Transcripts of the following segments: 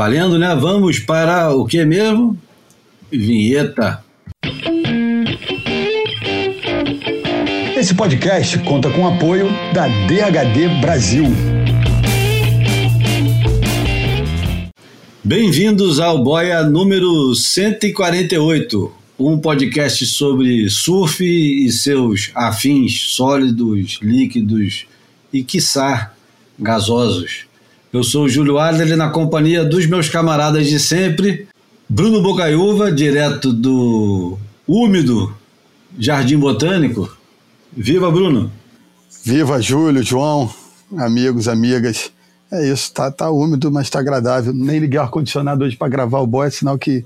valendo, né? Vamos para o que mesmo? Vinheta. Esse podcast conta com o apoio da DHD Brasil. Bem-vindos ao Boia número 148, um podcast sobre surf e seus afins sólidos, líquidos e, quiçá, gasosos. Eu sou o Júlio Adler na companhia dos meus camaradas de sempre, Bruno Bocaiúva, direto do úmido Jardim Botânico. Viva, Bruno! Viva, Júlio, João, amigos, amigas. É isso, tá, tá úmido, mas tá agradável. Nem liguei o ar-condicionado hoje para gravar o boy, sinal que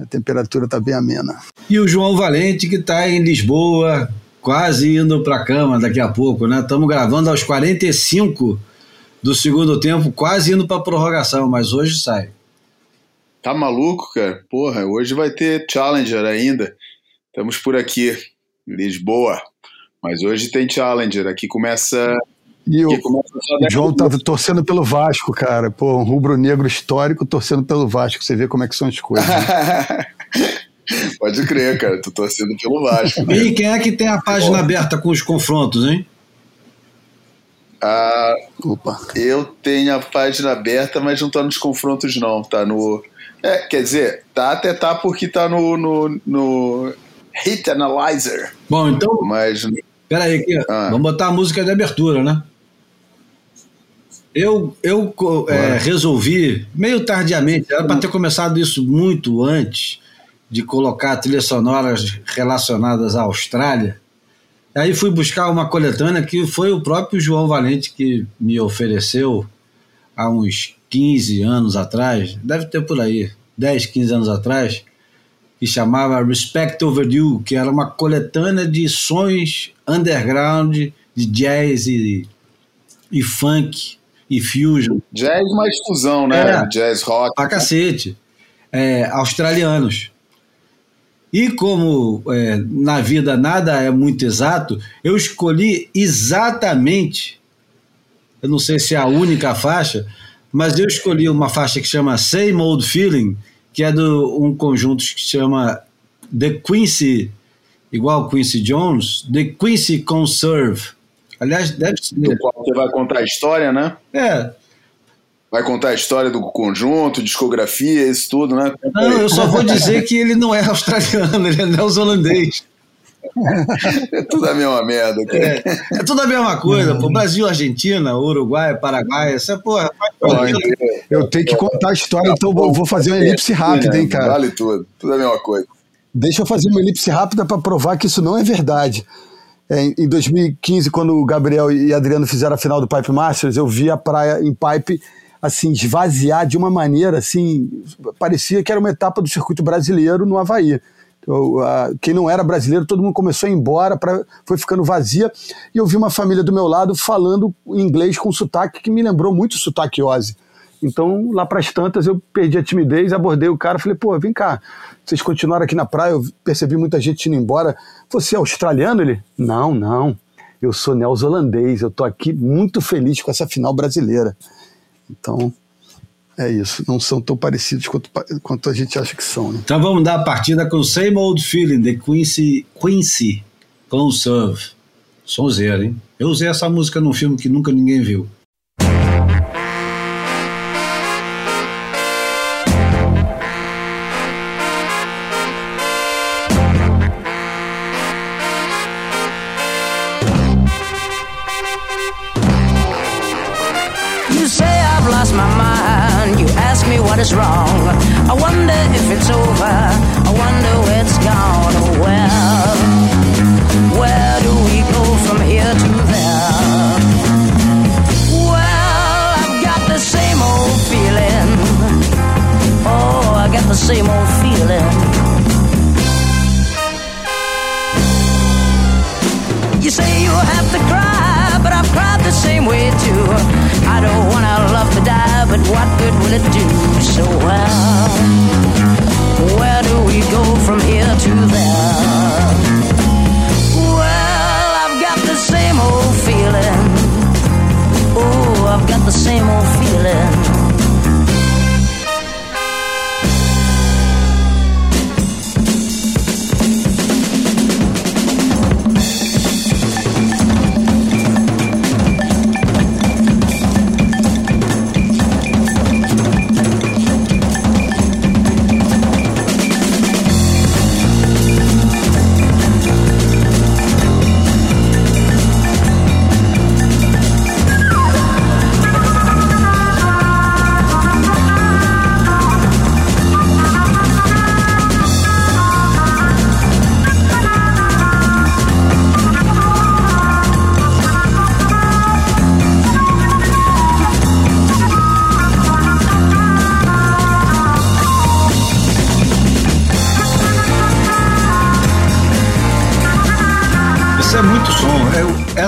a temperatura tá bem amena. E o João Valente, que está em Lisboa, quase indo para a cama daqui a pouco, né? Estamos gravando aos 45 do segundo tempo, quase indo para prorrogação, mas hoje sai. Tá maluco, cara? Porra, hoje vai ter Challenger ainda. Estamos por aqui, Lisboa. Mas hoje tem Challenger. Aqui começa e o, o João tá torcendo pelo Vasco, cara. Pô, um rubro-negro histórico torcendo pelo Vasco. Você vê como é que são as coisas. Né? Pode crer, cara. Tô torcendo pelo Vasco. Né? E quem é que tem a página aberta com os confrontos, hein? Ah, Opa. Eu tenho a página aberta, mas não tá nos confrontos, não. Tá no. É, quer dizer, tá até tá porque tá no, no, no Hit Analyzer. Bom, então. Mas. Peraí, aqui, ah. vamos botar a música de abertura, né? Eu, eu é, resolvi, meio tardiamente, era para ter começado isso muito antes de colocar trilhas sonoras relacionadas à Austrália. Aí fui buscar uma coletânea que foi o próprio João Valente que me ofereceu há uns 15 anos atrás, deve ter por aí, 10, 15 anos atrás, que chamava Respect Overdue, que era uma coletânea de sons underground, de jazz e, e funk e fusion. Jazz mais fusão, né? É, jazz rock. Pra cacete. É, australianos. E como é, na vida nada é muito exato, eu escolhi exatamente, eu não sei se é a única faixa, mas eu escolhi uma faixa que chama Same Old Feeling, que é de um conjunto que chama The Quincy, igual Quincy Jones, The Quincy Conserve. Aliás, deve ser. Do qual você vai contar a história, né? É. Vai contar a história do conjunto, discografia, isso tudo, né? Não, eu só vou dizer que ele não é australiano, ele é neozelandês. É tudo a mesma merda. É, é, tudo a mesma coisa, pô. Brasil, Argentina, Uruguai, Paraguai, essa porra. Eu tenho que contar a história, então vou fazer uma elipse rápida, hein, cara. Vale tudo, tudo a mesma coisa. Deixa eu fazer uma elipse rápida para provar que isso não é verdade. É, em 2015, quando o Gabriel e Adriano fizeram a final do Pipe Masters, eu vi a praia em Pipe assim esvaziar de uma maneira assim, parecia que era uma etapa do circuito brasileiro no Havaí. Então, quem não era brasileiro, todo mundo começou a ir embora, pra, foi ficando vazia. E eu vi uma família do meu lado falando inglês com sotaque que me lembrou muito o sotaque Ozzy. Então, lá para as tantas, eu perdi a timidez, abordei o cara, falei, pô, vem cá, vocês continuaram aqui na praia, eu percebi muita gente indo embora. Você é australiano? Ele, não, não, eu sou neozelandês, eu tô aqui muito feliz com essa final brasileira. Então, é isso, não são tão parecidos quanto, quanto a gente acha que são. Né? Então vamos dar a partida com Same Old Feeling, de Quincy, Quincy Conserve. Sonzeira, hein? Eu usei essa música num filme que nunca ninguém viu. Over. I wonder where it's gone. Well, where do we go from here to there? Well, I've got the same old feeling. Oh, I got the same old feeling. You say you have to cry, but I've cried the same way too. I don't our love to die, but what good will it do? So well, where do we go from here to there? Well, I've got the same old feeling. Oh, I've got the same old feeling.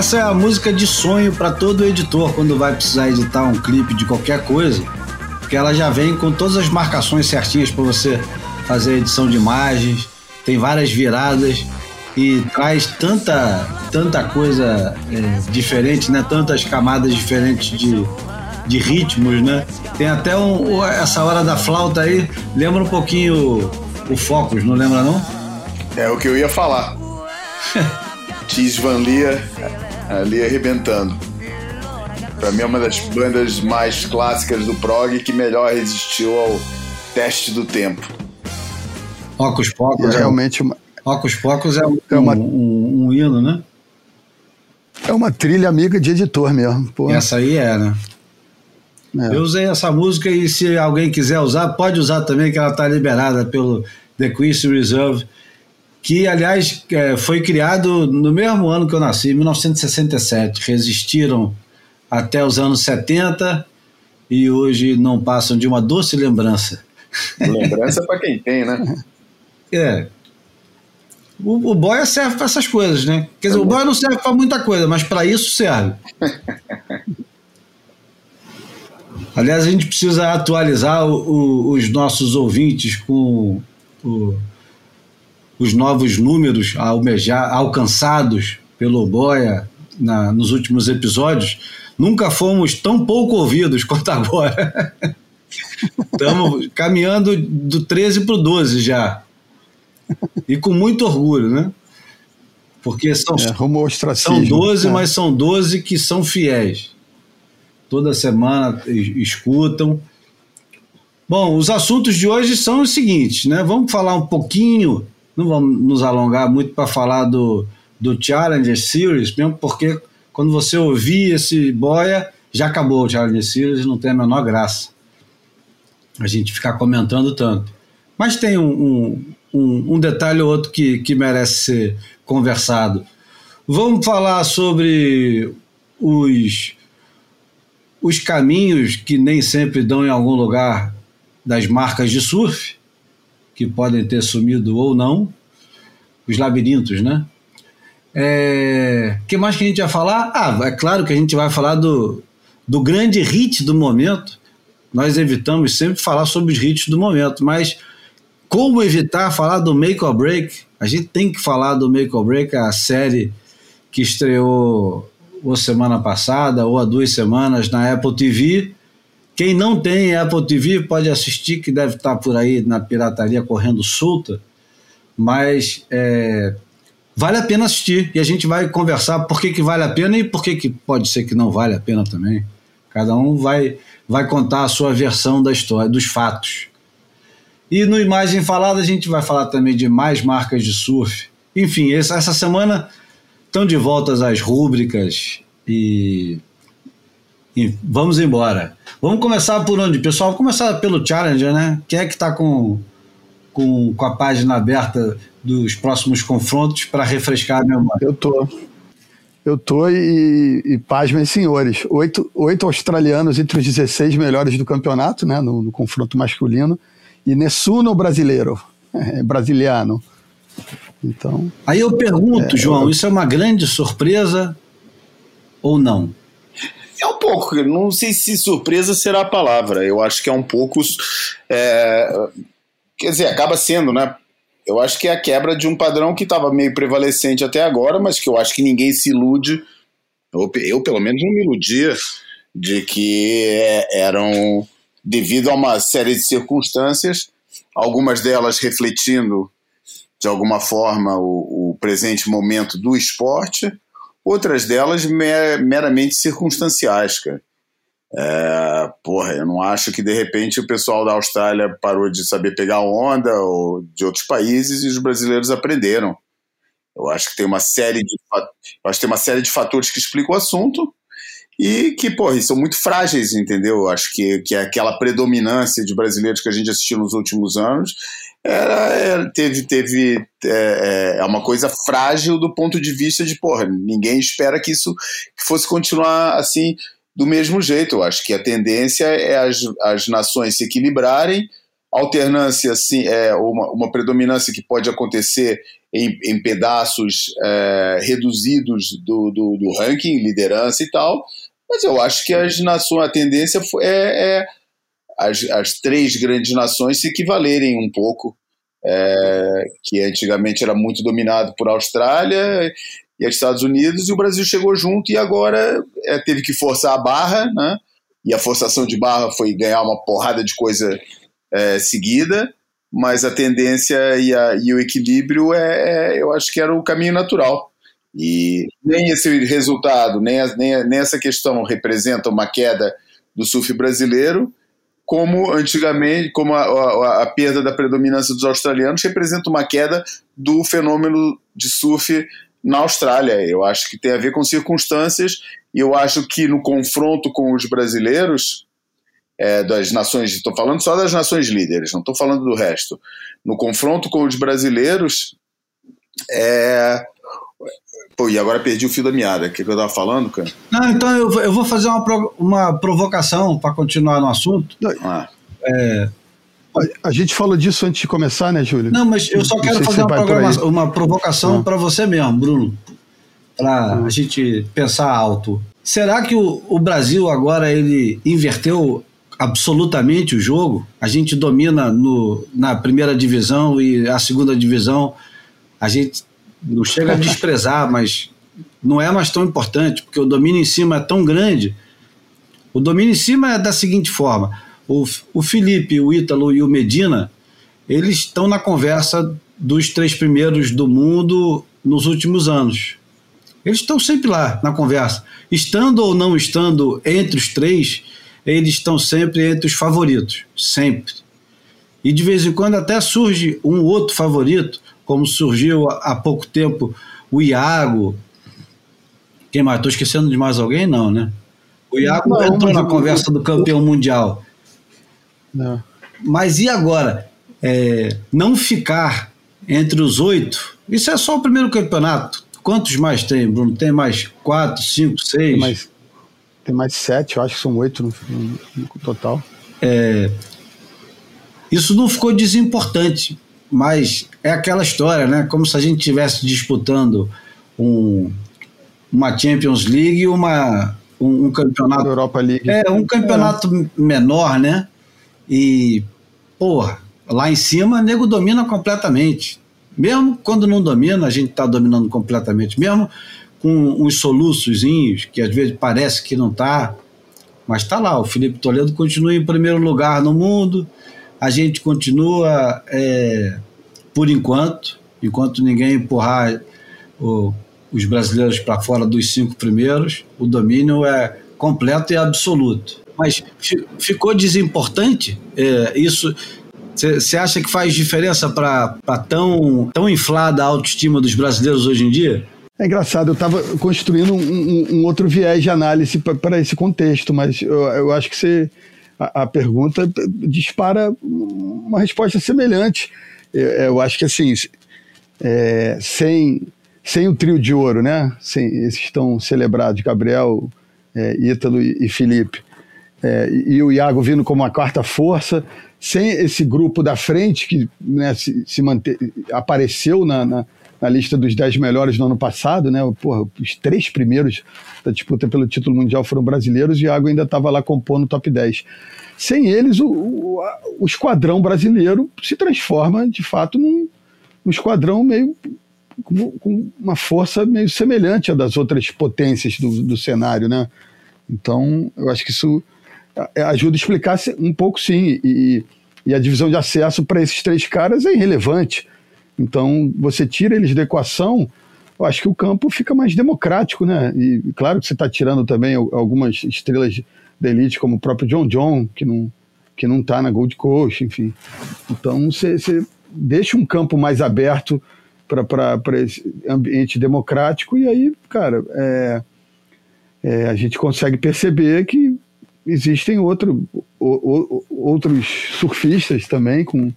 Essa é a música de sonho para todo editor quando vai precisar editar um clipe de qualquer coisa, porque ela já vem com todas as marcações certinhas para você fazer edição de imagens, tem várias viradas e traz tanta tanta coisa é, diferente, né? Tantas camadas diferentes de, de ritmos, né? Tem até um, essa hora da flauta aí, lembra um pouquinho o, o Focus, não lembra não? É o que eu ia falar. Tis Van Lia ali arrebentando. Pra mim é uma das bandas mais clássicas do prog que melhor resistiu ao teste do tempo. Ocus Pocus é, realmente uma... Ocus Pocus é, um, é uma... um, um, hino, né? É uma trilha amiga de editor mesmo. Porra. Essa aí é, né? É. Eu usei essa música e se alguém quiser usar, pode usar também, que ela está liberada pelo The Queen's Reserve que, aliás, é, foi criado no mesmo ano que eu nasci, 1967. Resistiram até os anos 70 e hoje não passam de uma doce lembrança. Lembrança para quem tem, né? É. O, o boia serve para essas coisas, né? Quer dizer, o boia não serve para muita coisa, mas para isso serve. Aliás, a gente precisa atualizar o, o, os nossos ouvintes com o os novos números almejar, alcançados pelo Boia na, nos últimos episódios, nunca fomos tão pouco ouvidos quanto agora. Estamos caminhando do 13 para o 12 já. E com muito orgulho, né? Porque são, é, são 12, é. mas são 12 que são fiéis. Toda semana escutam. Bom, os assuntos de hoje são os seguintes, né? Vamos falar um pouquinho não vamos nos alongar muito para falar do, do Challenger Series, mesmo porque quando você ouvir esse boia, já acabou o Challenger Series, não tem a menor graça a gente ficar comentando tanto. Mas tem um, um, um, um detalhe ou outro que, que merece ser conversado. Vamos falar sobre os, os caminhos que nem sempre dão em algum lugar das marcas de surf que podem ter sumido ou não, os labirintos, né? É, que mais que a gente vai falar? Ah, é claro que a gente vai falar do, do grande hit do momento. Nós evitamos sempre falar sobre os hits do momento, mas como evitar falar do Make or Break? A gente tem que falar do Make or Break, a série que estreou ou semana passada ou há duas semanas na Apple TV quem não tem Apple TV pode assistir, que deve estar por aí na pirataria correndo solta, mas é, vale a pena assistir e a gente vai conversar por que, que vale a pena e por que, que pode ser que não vale a pena também. Cada um vai, vai contar a sua versão da história, dos fatos. E no Imagem Falada a gente vai falar também de mais marcas de surf. Enfim, essa, essa semana estão de volta as rúbricas e e vamos embora. Vamos começar por onde, pessoal? Vamos começar pelo Challenger, né? Quem é que está com, com, com a página aberta dos próximos confrontos para refrescar a memória? Eu tô. Eu tô e, e pasmem, senhores. Oito, oito australianos entre os 16 melhores do campeonato, né? No, no confronto masculino. E Nessuno brasileiro. É, brasiliano. Então. Aí eu pergunto, é, João, eu... isso é uma grande surpresa ou não? É um pouco, não sei se surpresa será a palavra. Eu acho que é um pouco. É, quer dizer, acaba sendo, né? Eu acho que é a quebra de um padrão que estava meio prevalecente até agora, mas que eu acho que ninguém se ilude. Eu, eu pelo menos, não me iludia de que é, eram devido a uma série de circunstâncias, algumas delas refletindo de alguma forma o, o presente momento do esporte, outras delas meramente circunstanciais, cara. É, porra, eu não acho que de repente o pessoal da Austrália parou de saber pegar onda ou de outros países e os brasileiros aprenderam. Eu acho que tem uma série de acho que tem uma série de fatores que explicam o assunto e que, porra, são muito frágeis, entendeu? Eu acho que, que é aquela predominância de brasileiros que a gente assistiu nos últimos anos era, era teve, teve é, é, é, uma coisa frágil do ponto de vista de, porra, ninguém espera que isso que fosse continuar assim do mesmo jeito. Eu acho que a tendência é as, as nações se equilibrarem, alternância, assim, é, uma, uma predominância que pode acontecer em, em pedaços é, reduzidos do, do, do, ranking, liderança e tal, mas eu acho que as nações, a tendência é, é as, as três grandes nações se equivalerem um pouco, é, que antigamente era muito dominado por Austrália e Estados Unidos, e o Brasil chegou junto e agora é, teve que forçar a barra, né? E a forçação de barra foi ganhar uma porrada de coisa é, seguida, mas a tendência e, a, e o equilíbrio é, é, eu acho que era o caminho natural. E nem esse resultado, nem, a, nem, nem essa questão representa uma queda do surf brasileiro, como antigamente, como a, a, a, perda da predominância dos australianos representa uma queda do fenômeno de surf na Austrália. Eu acho que tem a ver com circunstâncias, e eu acho que no confronto com os brasileiros, é, das nações, estou falando só das nações líderes, não estou falando do resto. No confronto com os brasileiros, é. Pô, e agora perdi o fio da meada. O que, que eu estava falando, cara? Não, então eu, eu vou fazer uma, uma provocação para continuar no assunto. Ah. É, a gente falou disso antes de começar, né, Júlio? Não, mas eu só quero fazer uma, uma provocação ah. para você mesmo, Bruno, para ah. a gente pensar alto. Será que o, o Brasil agora ele inverteu absolutamente o jogo. A gente domina no, na primeira divisão e a segunda divisão a gente não chega a desprezar, mas não é mais tão importante, porque o domínio em cima é tão grande. O domínio em cima é da seguinte forma: o, o Felipe, o Ítalo e o Medina, eles estão na conversa dos três primeiros do mundo nos últimos anos. Eles estão sempre lá na conversa. Estando ou não estando entre os três, eles estão sempre entre os favoritos, sempre. E de vez em quando até surge um outro favorito, como surgiu há pouco tempo o Iago. Quem mais? Estou esquecendo de mais alguém? Não, né? O Iago não, entrou na conversa do campeão mundial. Não. Mas e agora? É, não ficar entre os oito? Isso é só o primeiro campeonato. Quantos mais tem, Bruno? Tem mais quatro, cinco, seis? Tem mais, tem mais sete, eu acho que são oito no, no, no total. É, isso não ficou desimportante, mas é aquela história, né? Como se a gente estivesse disputando um, uma Champions League e uma, um, um campeonato. Europa League. É, um campeonato é. menor, né? E, porra, lá em cima, o nego domina completamente. Mesmo quando não domina, a gente está dominando completamente. Mesmo com uns soluçozinhos, que às vezes parece que não está, mas está lá. O Felipe Toledo continua em primeiro lugar no mundo, a gente continua, é, por enquanto, enquanto ninguém empurrar o, os brasileiros para fora dos cinco primeiros, o domínio é completo e absoluto. Mas ficou desimportante é, isso. Você acha que faz diferença para tão, tão inflada a autoestima dos brasileiros hoje em dia? É engraçado, eu estava construindo um, um, um, outro viés de análise para esse contexto, mas eu, eu acho que você, a, pergunta dispara uma resposta semelhante. Eu, eu acho que assim, é, sem, sem o trio de ouro, né? Sem, esses estão celebrados, Gabriel, é, Ítalo e, e Felipe, é, e o Iago vindo como a quarta força, sem esse grupo da frente que né, se, se apareceu na, na na lista dos 10 melhores no ano passado, né? Porra, os três primeiros da disputa pelo título mundial foram brasileiros e Iago ainda estava lá compondo o top 10. Sem eles, o, o, o, esquadrão brasileiro se transforma, de fato, num, num esquadrão meio com, com, uma força meio semelhante à das outras potências do, do cenário, né? Então, eu acho que isso ajuda a explicar um pouco, sim. E, e a divisão de acesso para esses três caras é irrelevante. Então, você tira eles da equação, eu acho que o campo fica mais democrático, né? E claro que você está tirando também algumas estrelas da elite, como o próprio John John, que não que não está na Gold Coast, enfim. Então, você, você deixa um campo mais aberto para esse ambiente democrático e aí, cara, é, é, a gente consegue perceber que existem outro, o, o, outros surfistas também com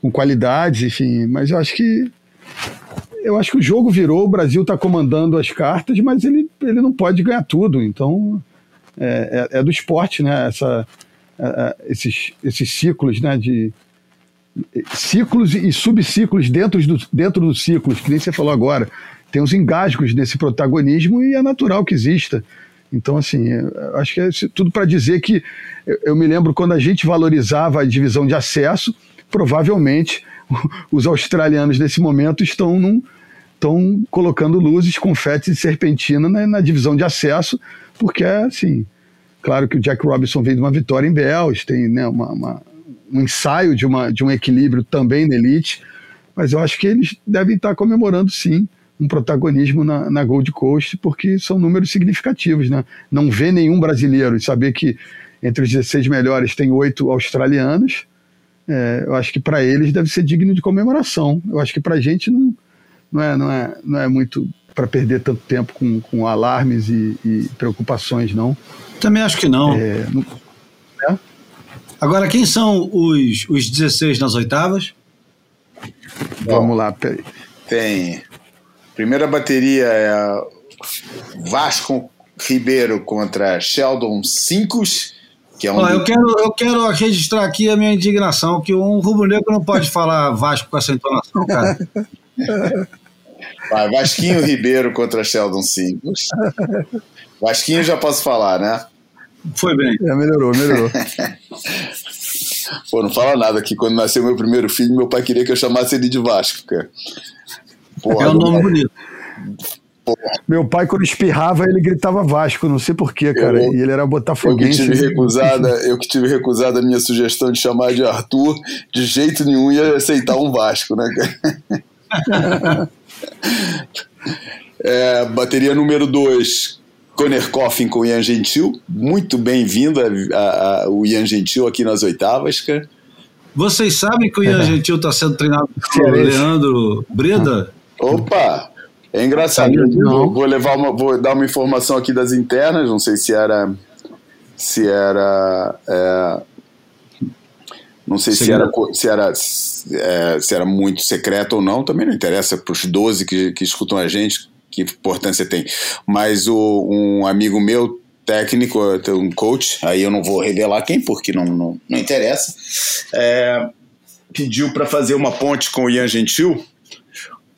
com qualidades, enfim. Mas eu acho que eu acho que o jogo virou, o Brasil está comandando as cartas, mas ele, ele não pode ganhar tudo. Então é, é, é do esporte, né? Essa, é, é esses, esses ciclos né? de, ciclos e subciclos dentro, do, dentro dos ciclos, que nem você falou agora. Tem os engasgos nesse protagonismo e é natural que exista. Então, assim, acho que é tudo para dizer que eu, eu me lembro quando a gente valorizava a divisão de acesso, provavelmente os australianos nesse momento estão num, estão colocando luzes, confetes e serpentina na, na, divisão de acesso, porque é assim, claro que o Jack Robinson vem de uma vitória em Bells, tem né, uma, uma, um ensaio de, uma, de um equilíbrio também na elite, mas eu acho que eles devem estar comemorando sim um protagonismo na, na Gold Coast, porque são números significativos, né? Não vê nenhum brasileiro e saber que entre os 16 melhores tem oito australianos, é, eu acho que para eles deve ser digno de comemoração. Eu acho que para a gente não, não, é, não, é, não é muito para perder tanto tempo com, com alarmes e, e, preocupações, não. Também acho que não. É, não é? Agora, quem são os, os 16 nas oitavas? Vamos lá, peraí. Tem Primeira bateria é Vasco Ribeiro contra Sheldon Cincos. Que é um... eu, quero, eu quero registrar aqui a minha indignação, que um rubro-negro não pode falar Vasco com essa entonação, cara. Vai, Vasquinho Ribeiro contra Sheldon Cincos. Vasquinho já posso falar, né? Foi bem. É, melhorou, melhorou. Pô, não fala nada aqui. Quando nasceu meu primeiro filho, meu pai queria que eu chamasse ele de Vasco, cara. Porra, é um nome bonito. Porra. Meu pai, quando espirrava, ele gritava Vasco, não sei porquê, cara. Eu, e ele era botafoguense. Eu que, tive recusada, eu que tive recusada a minha sugestão de chamar de Arthur, de jeito nenhum ia aceitar um Vasco, né, cara? é, bateria número 2, Conner Coffin com Ian Gentil. Muito bem-vindo o Ian Gentil aqui nas oitavas, cara. Vocês sabem que o Ian Gentil está sendo treinado pelo Leandro Breda? Opa! É engraçado. Vou, vou, levar uma, vou dar uma informação aqui das internas. Não sei se era, se era, é, não sei se era, se era, é, se era muito secreto ou não. Também não interessa para os 12 que, que escutam a gente que importância tem. Mas o, um amigo meu técnico, um coach, aí eu não vou revelar quem, porque não, não, não interessa, é, pediu para fazer uma ponte com o Ian Gentil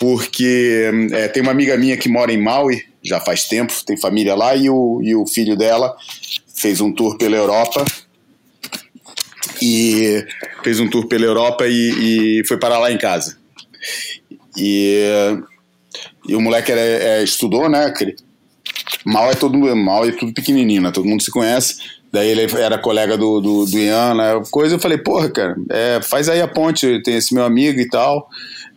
porque é, tem uma amiga minha que mora em Maui, já faz tempo, tem família lá, e o, e o filho dela fez um tour pela Europa. E fez um tour pela Europa e, e foi parar lá em casa. E, e o moleque era, é, estudou, né? Mal é todo mal é tudo pequenininho, né? Todo mundo se conhece. Daí ele era colega do, do, do Ian, né? Coisa, eu falei, porra, cara, é, faz aí a ponte, tem esse meu amigo e tal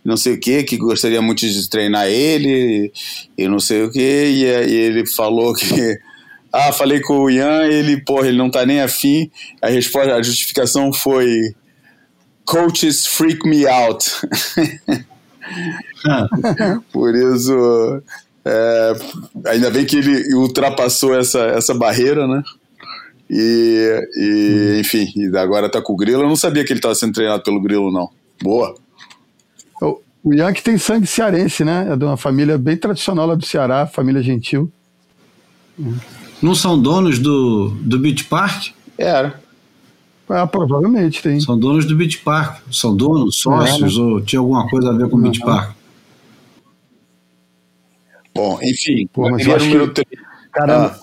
não sei o que, que gostaria muito de treinar ele e não sei o que, e, e ele falou que ah, falei com o Ian, ele, porra, ele não tá nem afim. A resposta, a justificação foi coaches freak me out. Por isso, é, ainda bem que ele ultrapassou essa, essa barreira, né? E, e enfim, agora tá com o Grilo. Eu não sabia que ele estava sendo treinado pelo Grilo, não. Boa. O Yankee tem sangue cearense, né? É de uma família bem tradicional lá do Ceará, família gentil. Não são donos do, do Beach Park? Era. Ah, provavelmente tem. São donos do Beach Park. São donos, sócios, é, né? ou tinha alguma coisa a ver com o Beach Park? Bom, enfim, Pô, mas eu acho que, 3. Cara, ah.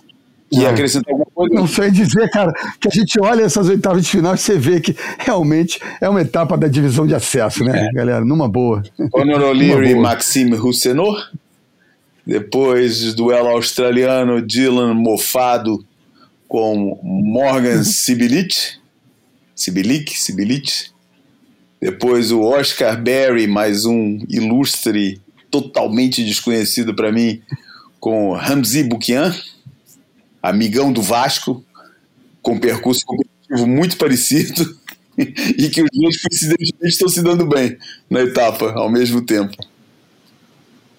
E acrescentar alguma coisa? Não sei dizer, cara, que a gente olha essas oitavas de final e você vê que realmente é uma etapa da divisão de acesso, né, é. galera? Numa boa. Conor O'Leary e Maxime Roussenot. Depois, duelo australiano Dylan Mofado com Morgan Sibilic. Sibilic, Sibilic. Depois o Oscar Berry, mais um ilustre, totalmente desconhecido para mim, com Ramzi Bukian amigão do Vasco, com percurso competitivo muito parecido, e que os dois coincidentemente estão se dando bem na etapa ao mesmo tempo.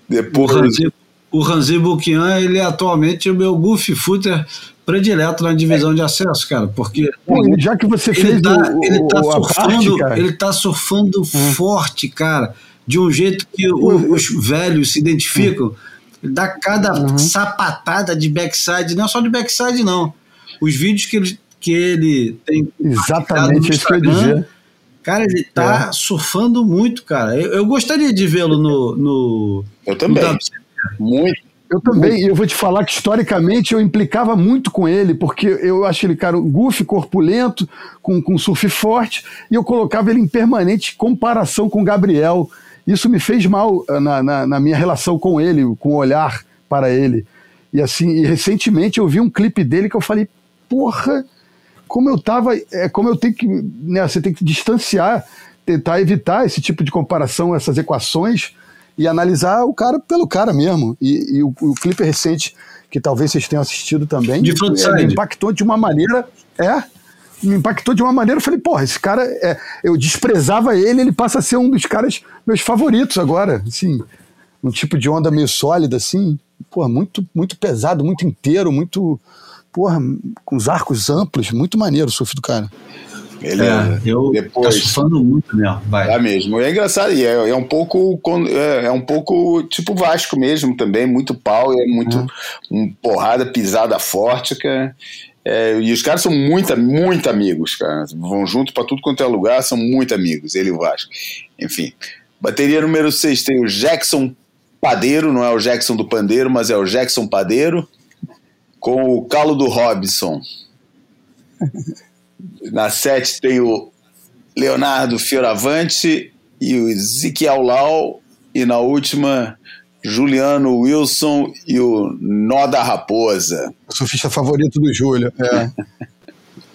Depois. O Ranzi Buquian, ele é atualmente o meu goofy footer predileto na divisão de acesso, cara, porque Pô, já que você ele fez tá, o, ele tá o, surfando, parte, ele tá surfando hum. forte, cara, de um jeito que o, os velhos se identificam. Hum dá cada uhum. sapatada de backside, não é só de backside, não. Os vídeos que ele, que ele tem. Exatamente isso que eu ia dizer. Cara, ele tá é. surfando muito, cara. Eu, eu gostaria de vê-lo no, no. Eu também. No muito. Eu também, eu vou te falar que historicamente eu implicava muito com ele, porque eu acho ele, cara, goofy, corpulento, com, com surf forte, e eu colocava ele em permanente comparação com o Gabriel. Isso me fez mal eh, na, na, na minha relação com ele, com o olhar para ele. E assim, e recentemente eu vi um clipe dele que eu falei, porra, como eu tava, é como eu tenho que, né, você tem que distanciar, tentar evitar esse tipo de comparação, essas equações, e analisar o cara pelo cara mesmo. E, e o, o, clipe recente, que talvez vocês tenham assistido também, de é, me impactou de uma maneira. É, me impactou de uma maneira. Eu falei, porra, esse cara. É, eu desprezava ele, ele passa a ser um dos caras meus favoritos agora. Assim, um tipo de onda meio sólida, assim. Porra, muito, muito pesado, muito inteiro, muito. Porra, com os arcos amplos, muito maneiro o surf do cara. Beleza. É, eu Depois, tá surfando muito mesmo, vai. Tá mesmo. É engraçado, e é, é um pouco é, é, um pouco tipo Vasco mesmo também, muito pau, é muito uhum. um porrada pisada forte, cara. É, e os caras são muito, muito amigos, cara. Vão junto para tudo quanto é lugar, são muito amigos, ele e o Vasco. Enfim. Bateria número 6 tem o Jackson Padeiro, não é o Jackson do Pandeiro, mas é o Jackson Padeiro, com o Calo do Robson. Na 7 tem o Leonardo Fioravante e o Ezequiel Lau. E na última, Juliano Wilson e o Nó da Raposa. O surfista favorito do Júlio. É.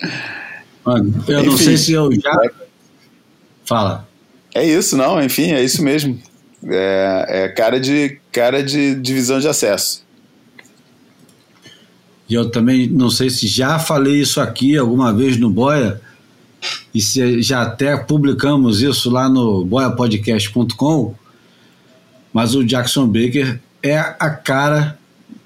Mano, eu enfim, não sei se eu já. Fala. É isso, não, enfim, é isso mesmo. É, é cara, de, cara de divisão de acesso. E eu também não sei se já falei isso aqui alguma vez no Boia, e se já até publicamos isso lá no boiapodcast.com, mas o Jackson Baker é a cara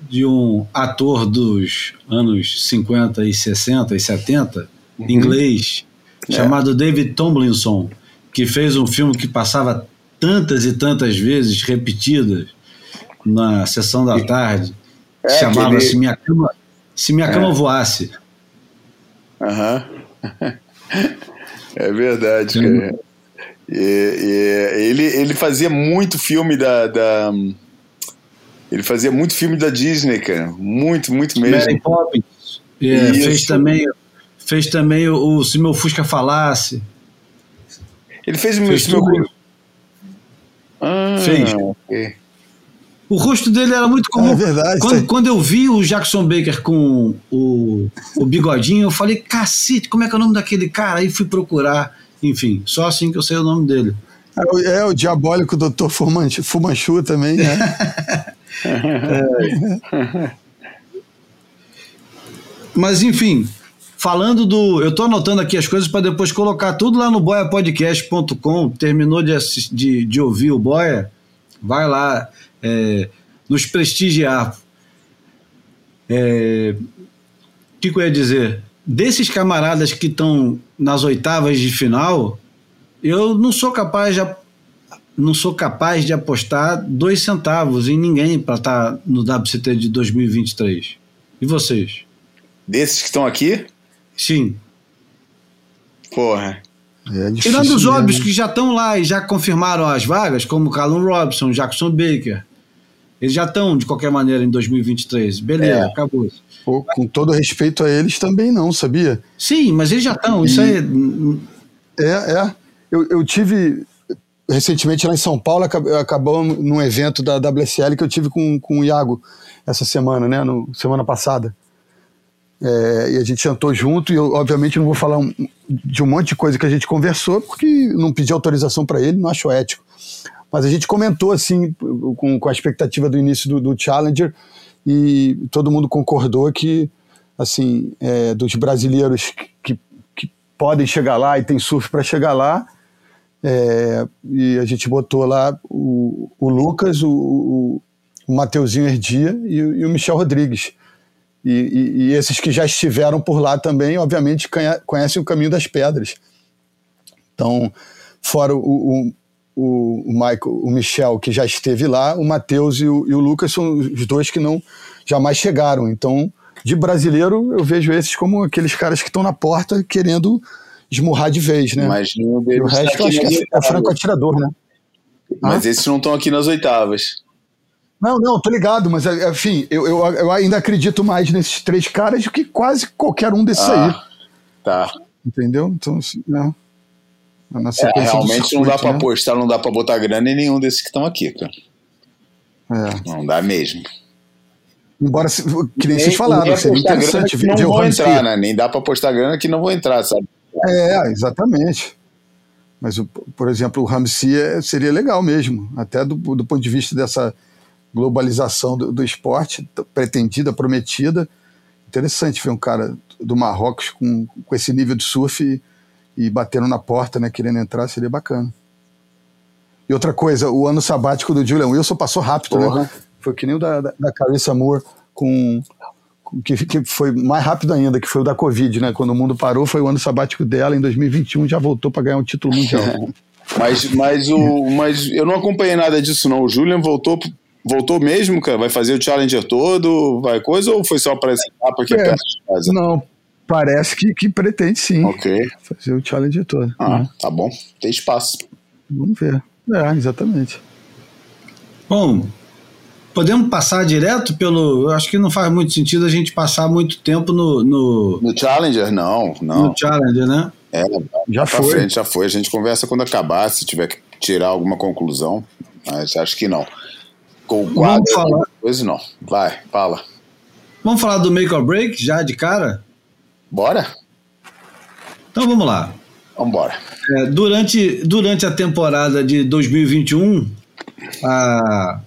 de um ator dos anos 50 e 60 e 70, uhum. inglês, é. chamado David Tomlinson, que fez um filme que passava tantas e tantas vezes repetidas na sessão da tarde, é, chamava-se Minha Cama se minha cama é. voasse. Aham. Uhum. é verdade, cara. E, e, ele, ele fazia muito filme da, da, Ele fazia muito filme da Disney, cara. Muito, muito mesmo. Mary Poppins. É, fez também, fez também o, o, Se Meu Fusca Falasse. Ele fez, fez o meu. Ah, fez. Okay. O rosto dele era muito comum. É verdade. Quando, quando eu vi o Jackson Baker com o, o bigodinho, eu falei, cacete, como é que é o nome daquele cara? Aí fui procurar. Enfim, só assim que eu sei o nome dele. É, o, é o diabólico Dr. Fumanchu, Fumanchu também, né? é. Mas enfim, falando do. Eu estou anotando aqui as coisas para depois colocar tudo lá no boiapodcast.com. Terminou de, de, de ouvir o Boia? Vai lá é, nos prestigiar. É, o que, que eu ia dizer? Desses camaradas que estão nas oitavas de final, eu não sou capaz de não sou capaz de apostar dois centavos em ninguém para estar tá no WCT de 2023. E vocês? Desses que estão aqui? Sim. Porra. É Tirando os óbvios que já estão lá e já confirmaram as vagas, como Callum Robson, Jackson Baker, eles já estão, de qualquer maneira, em 2023. Beleza, é. acabou isso. Pô, com todo respeito a eles também não, sabia? Sim, mas eles já estão, isso aí... É, é. Eu, eu tive recentemente lá em São Paulo, acabou num evento da WSL que eu tive com, com o Iago essa semana, né, no, semana passada. É, e a gente jantou junto, e eu, obviamente, não vou falar um, de um monte de coisa que a gente conversou, porque não pedi autorização para ele, não acho ético. Mas a gente comentou assim, com, com a expectativa do início do, do Challenger, e todo mundo concordou que, assim, é, dos brasileiros que, que, podem chegar lá e tem surf para chegar lá, é, e a gente botou lá o, o Lucas, o, o, Mateuzinho Herdia e, e, o Michel Rodrigues. E, e, e, esses que já estiveram por lá também, obviamente, conhecem o caminho das pedras. Então, fora o, o, o Michael, o Michel, que já esteve lá, o Matheus e o, e o Lucas são os dois que não jamais chegaram. Então, de brasileiro, eu vejo esses como aqueles caras que estão na porta querendo esmurrar de vez, né? Mas nenhum deles o tá resto acho que é, é franco atirador, né? Mas esses não estão aqui nas oitavas. Não, não, tô ligado, mas é, enfim, eu, eu, eu, ainda acredito mais nesses três caras do que quase qualquer um desses ah, aí. Tá. Entendeu? Então, assim, né? Na é, realmente circuito, não dá pra né? apostar, não dá pra botar grana em nenhum desses que estão aqui, cara. É. Não dá mesmo. Embora, que nem, nem vocês falaram, seria interessante ver. Não vão entrar, né? Nem dá pra apostar grana que não vão entrar, sabe? É, exatamente. Mas, por exemplo, o Ramsey é, seria legal mesmo, até do, do ponto de vista dessa globalização do, do, esporte, pretendida, prometida. Interessante ver um cara do Marrocos com, com esse nível de surf e, batendo na porta, né, querendo entrar, seria bacana. E outra coisa, o ano sabático do Julian Wilson passou rápido, né? Porra. né? Foi que nem o da, da, da Carissa Moore com que, que, foi mais rápido ainda, que foi o da Covid, né? Quando o mundo parou, foi o ano sabático dela, em 2021 já voltou para ganhar um título mundial. mas, mas, o, mas eu não acompanhei nada disso, não. O Julian voltou, voltou mesmo, cara? Vai fazer o Challenger todo, vai coisa, ou foi só para essa etapa aqui é, perto de casa? Não, parece que, que pretende sim. Ok. Fazer o Challenger todo. Ah, né? tá bom. Tem espaço. Vamos ver. É, exatamente. Bom, Podemos passar direto pelo. Eu acho que não faz muito sentido a gente passar muito tempo no. No, no Challenger, não, não. No Challenger, né? É, já foi. Frente, já foi. A gente conversa quando acabar, se tiver que tirar alguma conclusão. Mas acho que não. Com o quadro. Coisa não. Vai, fala. Vamos falar do Make or Break já de cara? Bora? Então vamos lá. Vamos embora. É, durante, durante a temporada de 2021, a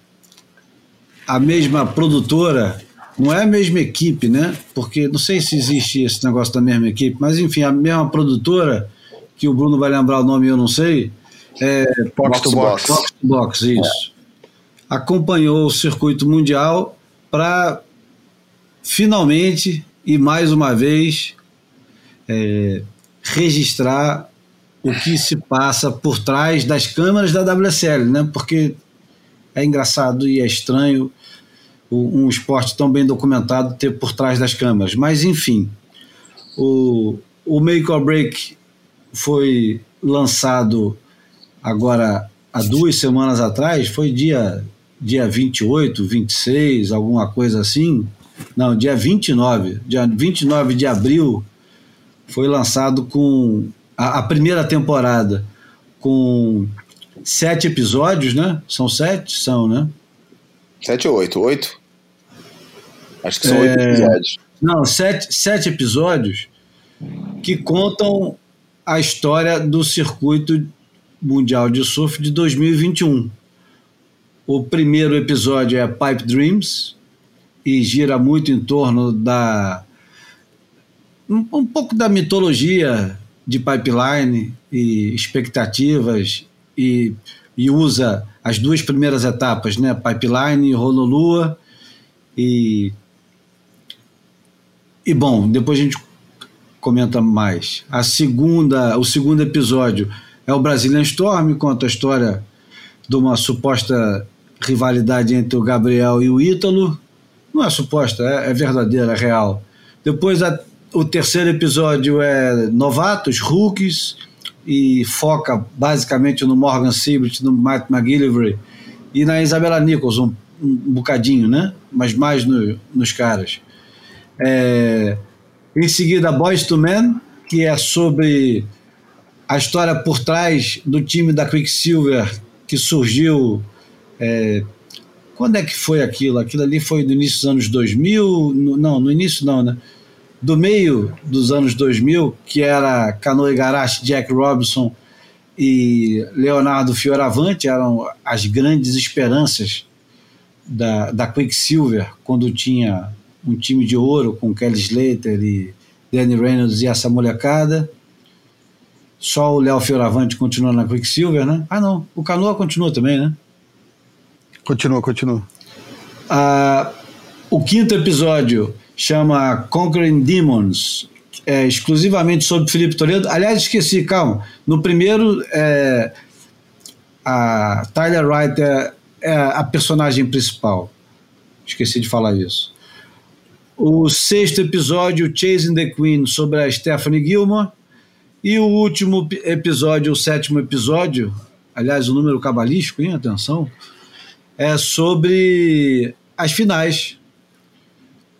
a mesma produtora, não é a mesma equipe, né? Porque não sei se existe esse negócio da mesma equipe, mas enfim, a mesma produtora, que o Bruno vai lembrar o nome, eu não sei, é Box, box to Box. Box to Box, isso. É. Acompanhou o circuito mundial para finalmente e mais uma vez é, registrar o que se passa por trás das câmeras da WSL, né? Porque é engraçado e é estranho um esporte tão bem documentado ter por trás das câmeras. Mas, enfim, o, o Make or Break foi lançado agora há duas semanas atrás, foi dia, dia 28, 26, alguma coisa assim. Não, dia 29, dia 29 de abril, foi lançado com a, a primeira temporada com sete episódios, né? São sete? São, né? Sete ou oito? Oito? Acho que são oito é... episódios. Não, sete, sete episódios que contam a história do circuito mundial de surf de 2021. O primeiro episódio é Pipe Dreams e gira muito em torno da um, um pouco da mitologia de pipeline e expectativas e, e usa as duas primeiras etapas, né? Pipeline e Honolulu. E, e bom, depois a gente comenta mais. A segunda, o segundo episódio é o Brazilian Storm, conta a história de uma suposta rivalidade entre o Gabriel e o Ítalo. Não é suposta, é, é verdadeira, é real. Depois a, o terceiro episódio é Novatos, Rookies e foca basicamente no Morgan Sibert, no Matt McGillivray e na Isabella Nichols um, um bocadinho, né? Mas mais no, nos caras. É, em seguida, Boys to Men, que é sobre a história por trás do time da Quicksilver que surgiu. É, quando é que foi aquilo? Aquilo ali foi no início dos anos 2000? No, não, no início não, né? do meio dos anos 2000, que era Cano Igarashi, Jack Robinson e Leonardo Fioravante, eram as grandes esperanças da, da Quicksilver, quando tinha um time de ouro com Kelly Slater e Danny Reynolds e essa molecada. Só o Léo Fioravante continua na Quicksilver, né? Ah, não, o Canoa continua também, né? Continua, continua. Ah, o quinto episódio chama Conquering Demons, é, exclusivamente sobre Felipe Toledo. Aliás, esqueci, calma. No primeiro, é, a Tyler Wright é, é, a personagem principal. Esqueci de falar isso. O sexto episódio, Chasing the Queen, sobre a Stephanie Gilmore. E o último episódio, o sétimo episódio, aliás, o número cabalístico, hein? Atenção, é sobre as finais.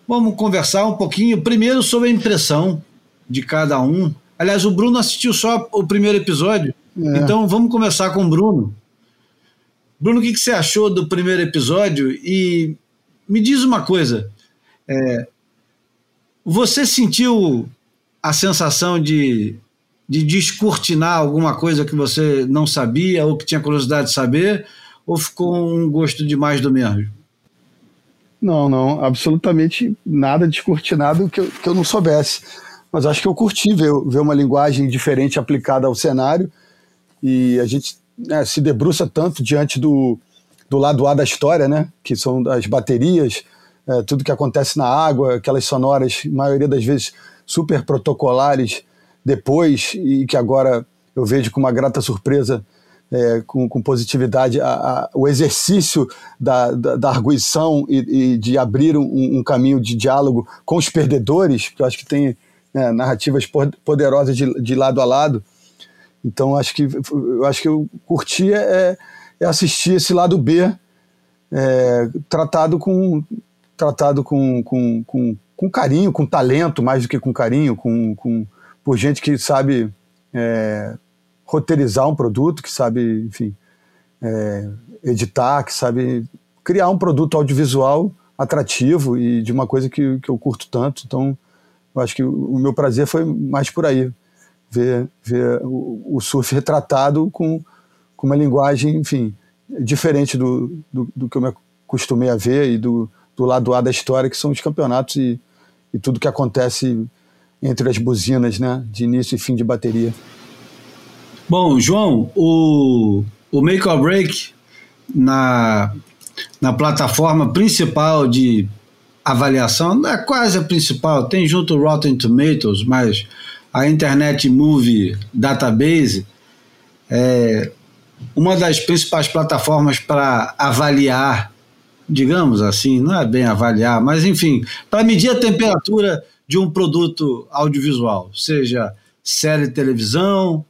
Vamos conversar um pouquinho, primeiro sobre a impressão de cada um. Aliás, o Bruno assistiu só o primeiro episódio, é. então vamos começar com o Bruno. Bruno, o que, você achou do primeiro episódio? E me diz uma coisa: é, você sentiu a sensação de de descortinar alguma coisa que você não sabia ou que tinha curiosidade de saber? Ou ficou um gosto demais do mesmo? Não, não, absolutamente nada descortinado que eu, que eu não soubesse. Mas acho que eu curti ver, ver uma linguagem diferente aplicada ao cenário e a gente né, se debruça tanto diante do, do lado A da história, né, que são as baterias, é, tudo que acontece na água, aquelas sonoras, maioria das vezes super protocolares, depois e que agora eu vejo com uma grata surpresa, é, com, com, positividade, a, a, o exercício da, da, da arguição e, e, de abrir um, um, caminho de diálogo com os perdedores, que eu acho que tem né, narrativas poderosas de, de, lado a lado. Então acho que eu acho que eu curti é, é assistir esse lado B é, tratado com tratado com, com, com, com, carinho, com talento, mais do que com carinho, com, com por gente que sabe é, roteirizar um produto, que sabe, enfim, é, editar, que sabe criar um produto audiovisual atrativo e de uma coisa que, que eu curto tanto. Então, eu acho que o, meu prazer foi mais por aí, ver, ver o, o surf retratado com, com uma linguagem, enfim, diferente do, do, do, que eu me acostumei a ver e do, do lado A da história, que são os campeonatos e, e tudo que acontece entre as buzinas, né, de início e fim de bateria. Bom, João, o, o Make or Break na, na plataforma principal de avaliação, não é quase a principal, tem junto o Rotten Tomatoes, mas a Internet Movie Database é uma das principais plataformas para avaliar, digamos assim, não é bem avaliar, mas enfim, para medir a temperatura de um produto audiovisual, seja série televisão,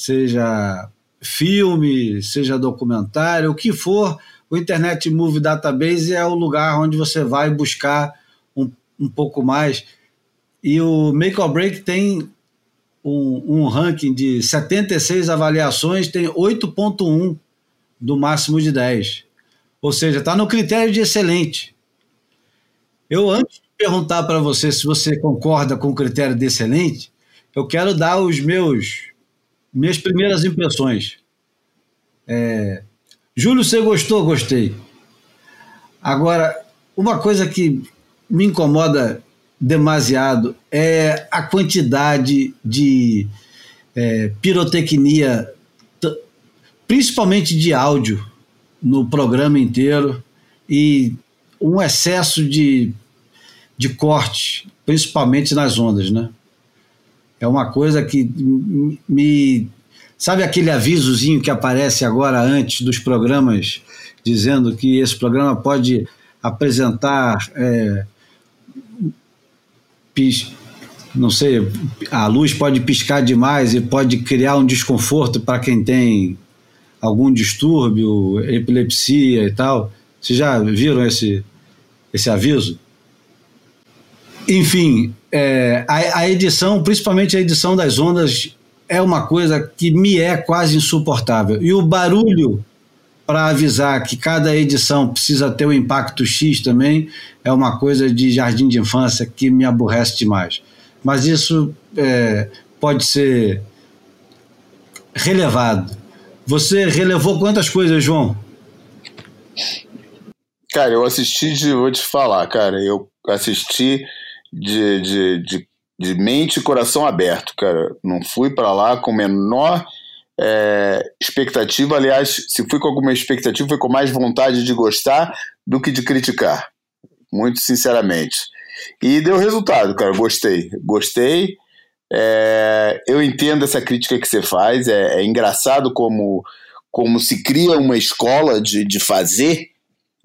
seja filme, seja documentário, o que for, o Internet Movie Database é o lugar onde você vai buscar um, um pouco mais. E o Make or Break tem um, um ranking de 76 avaliações, tem 8.1 do máximo de 10. Ou seja, está no critério de excelente. Eu, antes perguntar para você se você concorda com o critério de excelente, eu quero dar os meus minhas primeiras impressões. É, Júlio, você gostou? Gostei. Agora, uma coisa que me incomoda demasiado é a quantidade de é, pirotecnia, principalmente de áudio, no programa inteiro e um excesso de de corte, principalmente nas ondas, né? É uma coisa que me. Sabe aquele avisozinho que aparece agora antes dos programas, dizendo que esse programa pode apresentar. É, pis, não sei, a luz pode piscar demais e pode criar um desconforto para quem tem algum distúrbio, epilepsia e tal. Vocês já viram esse, esse aviso? Enfim, é, a, a, edição, principalmente a edição das ondas, é uma coisa que me é quase insuportável. E o barulho para avisar que cada edição precisa ter um impacto X também é uma coisa de jardim de infância que me aborrece demais. Mas isso é, pode ser relevado. Você relevou quantas coisas, João? Cara, eu assisti de. Vou te falar, cara. Eu assisti de, de, de, de mente e coração aberto, cara. Não fui para lá com menor é, expectativa. Aliás, se fui com alguma expectativa, foi com mais vontade de gostar do que de criticar. Muito sinceramente. E deu resultado, cara. Gostei. Gostei. É, eu entendo essa crítica que você faz. É, é, engraçado como, como se cria uma escola de, de fazer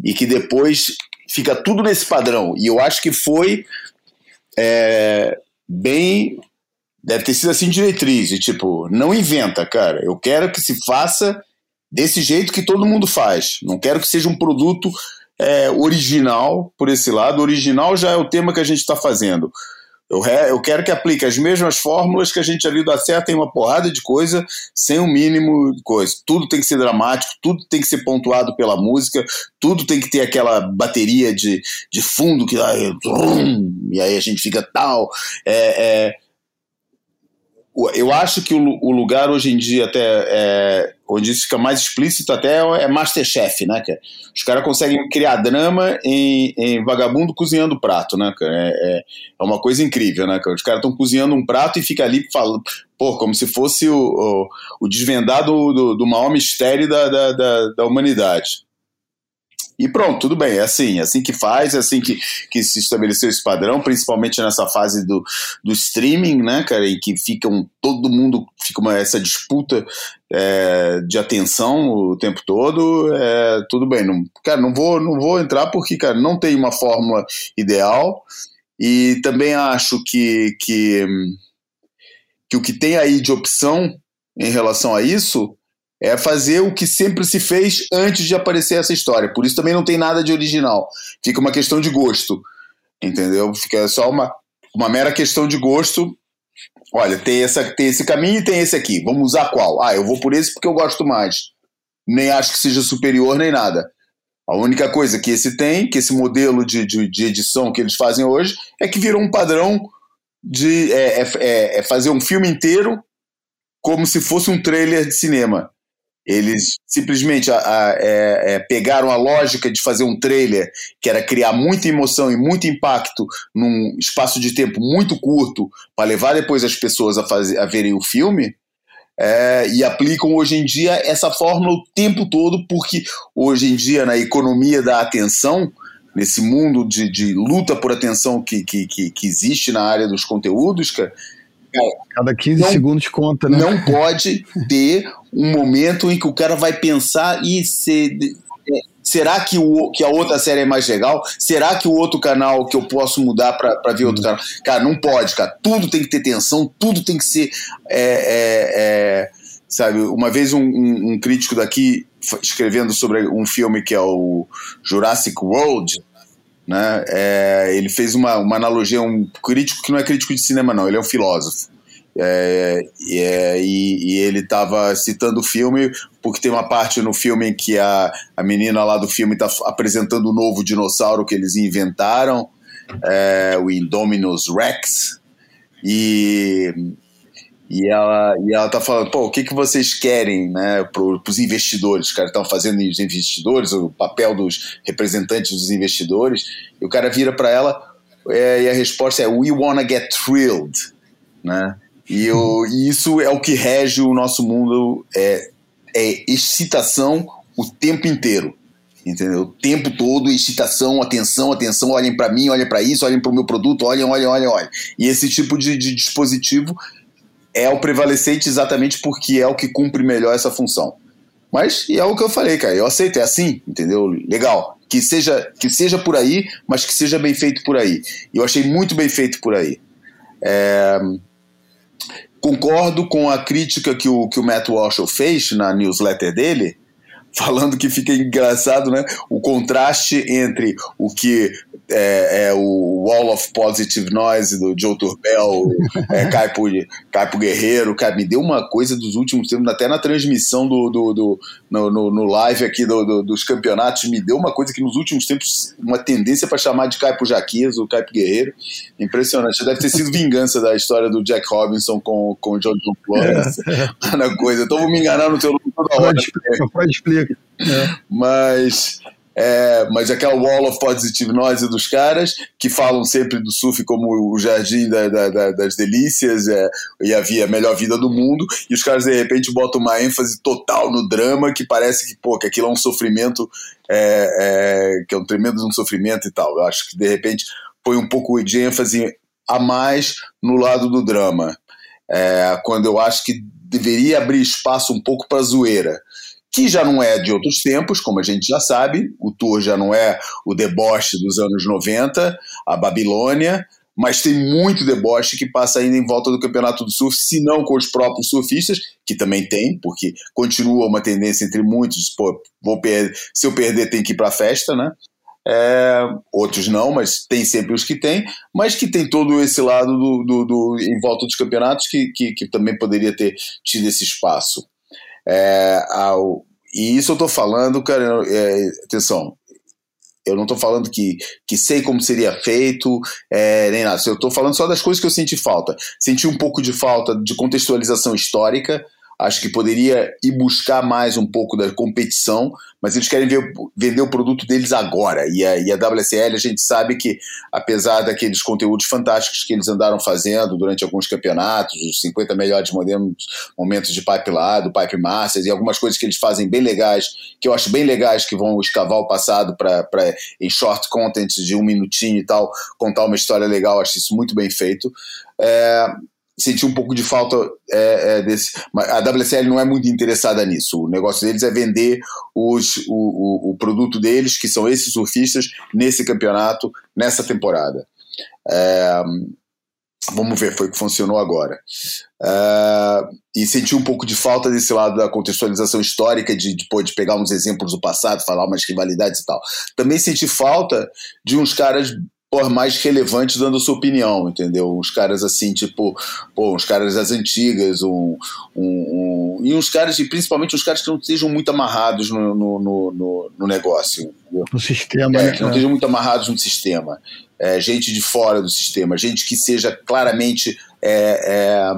e que depois fica tudo nesse padrão. E eu acho que foi é, bem deve ter sido assim diretriz, e tipo, não inventa, cara. Eu quero que se faça desse jeito que todo mundo faz. Não quero que seja um produto é, original por esse lado. Original já é o tema que a gente está fazendo. Eu, eu, quero que aplique as mesmas fórmulas que a gente viu dar certo em uma porrada de coisa, sem o um mínimo de coisa. Tudo tem que ser dramático, tudo tem que ser pontuado pela música, tudo tem que ter aquela bateria de, de fundo que aí, e aí a gente fica tal. É, é, eu acho que o, o, lugar hoje em dia, até é, onde isso fica mais explícito, até é Masterchef, né? Que os caras conseguem criar drama em, em, vagabundo cozinhando prato, né? É, é, é uma coisa incrível, né? Os caras estão cozinhando um prato e fica ali falando, pô, como se fosse o, o, o desvendado do, do maior mistério da, da, da, da humanidade. E pronto, tudo bem, é assim, é assim que faz, é assim que, que se estabeleceu esse padrão, principalmente nessa fase do, do streaming, né, cara, em que ficam, todo mundo fica uma, essa disputa é, de atenção o tempo todo, é, tudo bem, não, cara, não vou, não vou entrar porque, cara, não tem uma fórmula ideal, e também acho que, que, que o que tem aí de opção em relação a isso é fazer o que sempre se fez antes de aparecer essa história. Por isso também não tem nada de original. Fica uma questão de gosto. Entendeu? Fica só uma, uma mera questão de gosto. Olha, tem, essa, tem esse caminho e tem esse aqui. Vamos usar qual? Ah, eu vou por esse porque eu gosto mais. Nem acho que seja superior nem nada. A única coisa que esse tem, que esse modelo de, de, de edição que eles fazem hoje, é que virou um padrão de é, é, é, é fazer um filme inteiro como se fosse um trailer de cinema. Eles simplesmente a, a, é, é, pegaram a lógica de fazer um trailer que era criar muita emoção e muito impacto num espaço de tempo muito curto para levar depois as pessoas a, fazer, a verem o filme. É, e aplicam hoje em dia essa fórmula o tempo todo, porque hoje em dia, na economia da atenção, nesse mundo de, de luta por atenção que, que, que, existe na área dos conteúdos, cara, Cada 15 não, segundos conta, né? Não pode ter um momento em que o cara vai pensar e ser. É, será que, o, que a outra série é mais legal? Será que o outro canal que eu posso mudar para ver outro hum. canal? Cara, não pode, cara. Tudo tem que ter tensão, tudo tem que ser. É, é, é, sabe, uma vez um, um, um, crítico daqui escrevendo sobre um filme que é o Jurassic World, né? É, ele fez uma, uma analogia, um crítico que não é crítico de cinema, não, ele é um filósofo. É, é, e, e, ele estava citando o filme porque tem uma parte no filme em que a, a menina lá do filme está apresentando o novo dinossauro que eles inventaram, é, o Indominus Rex, e, e ela, e ela tá falando, pô, o que, que vocês querem, né, para os investidores? Os caras estão fazendo os investidores, o papel dos representantes dos investidores, e o cara vira para ela é, e a resposta é We wanna get thrilled, né? E, eu, e isso é o que rege o nosso mundo, é, é excitação o tempo inteiro entendeu? O tempo todo, excitação, atenção, atenção, olhem para mim, olhem para isso, olhem para o meu produto, olhem, olhem, olhem, olhem. E esse tipo de, de dispositivo é o prevalecente exatamente porque é o que cumpre melhor essa função. Mas é o que eu falei, cara. Eu aceito, é assim, entendeu? Legal. Que seja, que seja por aí, mas que seja bem feito por aí. Eu achei muito bem feito por aí. É... Concordo com a crítica que o, que o Matt Walsh fez na newsletter dele, falando que fica engraçado, né? O contraste entre o que é, é, o Wall of Positive Noise do Joe Turbell, é, Caipo, Caipo Guerreiro, cara, me deu uma coisa dos últimos tempos, até na transmissão do, do, do no, no, no, live aqui do, do, dos campeonatos, me deu uma coisa que nos últimos tempos, uma tendência para chamar de Caipo Jaquias, o Caipo Guerreiro, impressionante, deve ter sido vingança da história do Jack Robinson com, com o John John Flores, é. coisa, então vou me enganar no teu nome toda hora. Pode explicar, pode explicar. É. Mas é, mas aquela wall of positive noise dos caras, que falam sempre do surf como o jardim da, da, da, das delícias é, e havia a melhor vida do mundo, e os caras de repente botam uma ênfase total no drama, que parece que, pô, que aquilo é um sofrimento, é, é, que é um tremendo sofrimento e tal. Eu acho que de repente põe um pouco de ênfase a mais no lado do drama. É, quando eu acho que deveria abrir espaço um pouco para zoeira que já não é de outros tempos, como a gente já sabe, o tour já não é o deboche dos anos 90, a Babilônia, mas tem muito deboche que passa ainda em volta do campeonato do surf, se não com os próprios surfistas, que também tem, porque continua uma tendência entre muitos, pô, vou perder, se eu perder tem que ir para a festa, né? É, outros não, mas tem sempre os que tem, mas que tem todo esse lado do, do, do em volta dos campeonatos que, que, que, também poderia ter tido esse espaço. É, ao, e isso eu estou falando, cara, é, atenção, eu não estou falando que, que sei como seria feito, é, nem nada. Eu estou falando só das coisas que eu senti falta. Senti um pouco de falta de contextualização histórica, Acho que poderia ir buscar mais um pouco da competição, mas eles querem ver, vender o produto deles agora. E a, e a WSL, a gente sabe que, apesar daqueles conteúdos fantásticos que eles andaram fazendo durante alguns campeonatos, os 50 melhores momentos de pipe lá, do Pipe Masters, e algumas coisas que eles fazem bem legais, que eu acho bem legais, que vão escavar o passado para em short content de um minutinho e tal, contar uma história legal, acho isso muito bem feito. É, senti um pouco de falta é, é, desse. A WSL não é muito interessada nisso. O negócio deles é vender os, o, o, o, produto deles, que são esses surfistas, nesse campeonato, nessa temporada. É, vamos ver, foi o que funcionou agora. É, e senti um pouco de falta desse lado da contextualização histórica, de, de, de pegar uns exemplos do passado, falar umas rivalidades e tal. Também senti falta de uns caras mais relevantes dando sua opinião, entendeu? Uns caras assim, tipo, pô, uns caras das antigas, um, um, um, e uns caras, e principalmente uns caras que não estejam muito amarrados no, no, no, no negócio. Entendeu? No sistema, é, né? Que não estejam muito amarrados no sistema. É, gente de fora do sistema, gente que seja claramente é, é,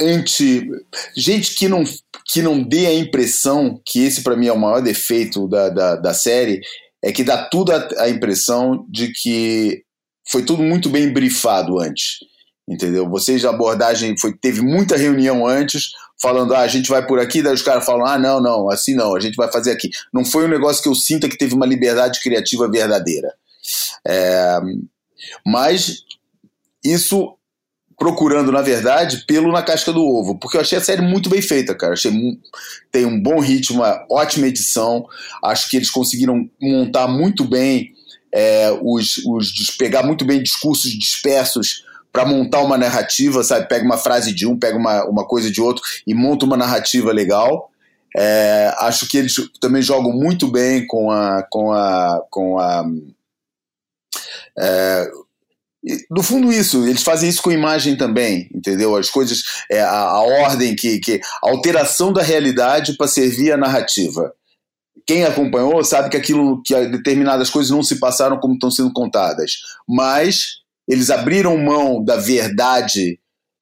anti. Gente que não, que não dê a impressão que esse, para mim, é o maior defeito da, da, da série, é que dá tudo a, a impressão de que foi tudo muito bem brifado antes. Entendeu? Vocês, a abordagem foi, teve muita reunião antes, falando, ah, a gente vai por aqui, daí os caras falam, ah, não, não, assim não, a gente vai fazer aqui. Não foi um negócio que eu sinta que teve uma liberdade criativa verdadeira. É, mas isso procurando, na verdade, pelo na casca do ovo, porque eu achei a série muito bem feita, cara. Achei tem um bom ritmo, uma ótima edição. Acho que eles conseguiram montar muito bem é, os, os pegar muito bem discursos dispersos para montar uma narrativa, sabe? Pega uma frase de um, pega uma, uma coisa de outro e monta uma narrativa legal. É, acho que eles também jogam muito bem com a com a com a é, no fundo isso, eles fazem isso com imagem também, entendeu? As coisas, é, a, a ordem que, que a alteração da realidade para servir a narrativa. Quem acompanhou sabe que aquilo, que determinadas coisas não se passaram como estão sendo contadas, mas eles abriram mão da verdade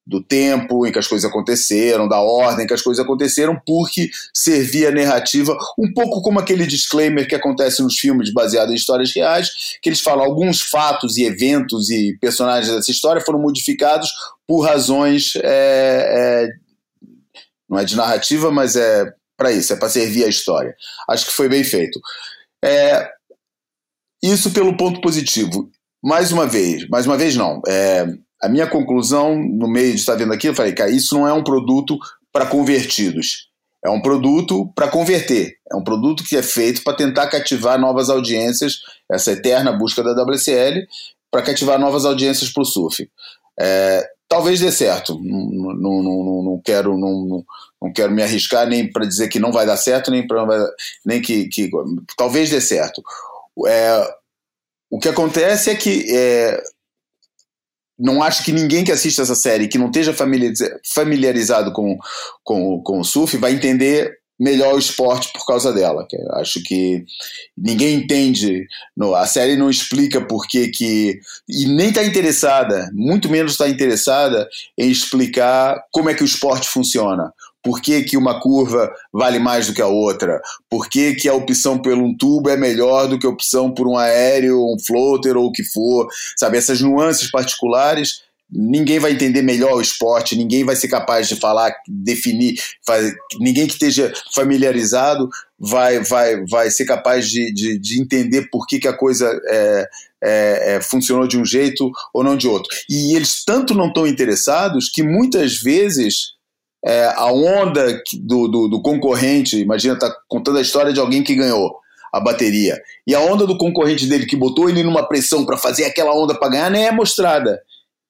do tempo em que as coisas aconteceram, da ordem que as coisas aconteceram, porque servia a narrativa, um pouco como aquele disclaimer que acontece nos filmes baseados em histórias reais, que eles falam alguns fatos e eventos e personagens dessa história foram modificados por razões é, é, não é de narrativa, mas é para isso, é para servir a história. Acho que foi bem feito. É, isso pelo ponto positivo. Mais uma vez, mais uma vez não. É, a minha conclusão, no meio de estar vendo aqui, eu falei, cara, isso não é um produto para convertidos. É um produto para converter. É um produto que é feito para tentar cativar novas audiências, essa eterna busca da WCL, para cativar novas audiências para o surf. É, talvez dê certo. Não, não, não, não quero, não, não, quero me arriscar nem para dizer que não vai dar certo, nem, pra, nem que, que. Talvez dê certo. É, o que acontece é que é, não acho que ninguém que assista essa série que não esteja familiarizado com, com, com o surf vai entender melhor o esporte por causa dela. acho que ninguém entende, a série não explica por que que e nem está interessada, muito menos está interessada em explicar como é que o esporte funciona. Por que, que uma curva vale mais do que a outra? Por que, que a opção por um tubo é melhor do que a opção por um aéreo, um floater ou o que for? Sabe, essas nuances particulares ninguém vai entender melhor o esporte, ninguém vai ser capaz de falar, definir, ninguém que esteja familiarizado vai, vai, vai ser capaz de, de, de entender por que, que a coisa é, é, é, funcionou de um jeito ou não de outro. E eles tanto não estão interessados que muitas vezes é, a onda do, do, do, concorrente, imagina, tá contando a história de alguém que ganhou. a bateria. E a onda do concorrente dele que botou ele numa pressão para fazer aquela onda para ganhar nem é mostrada.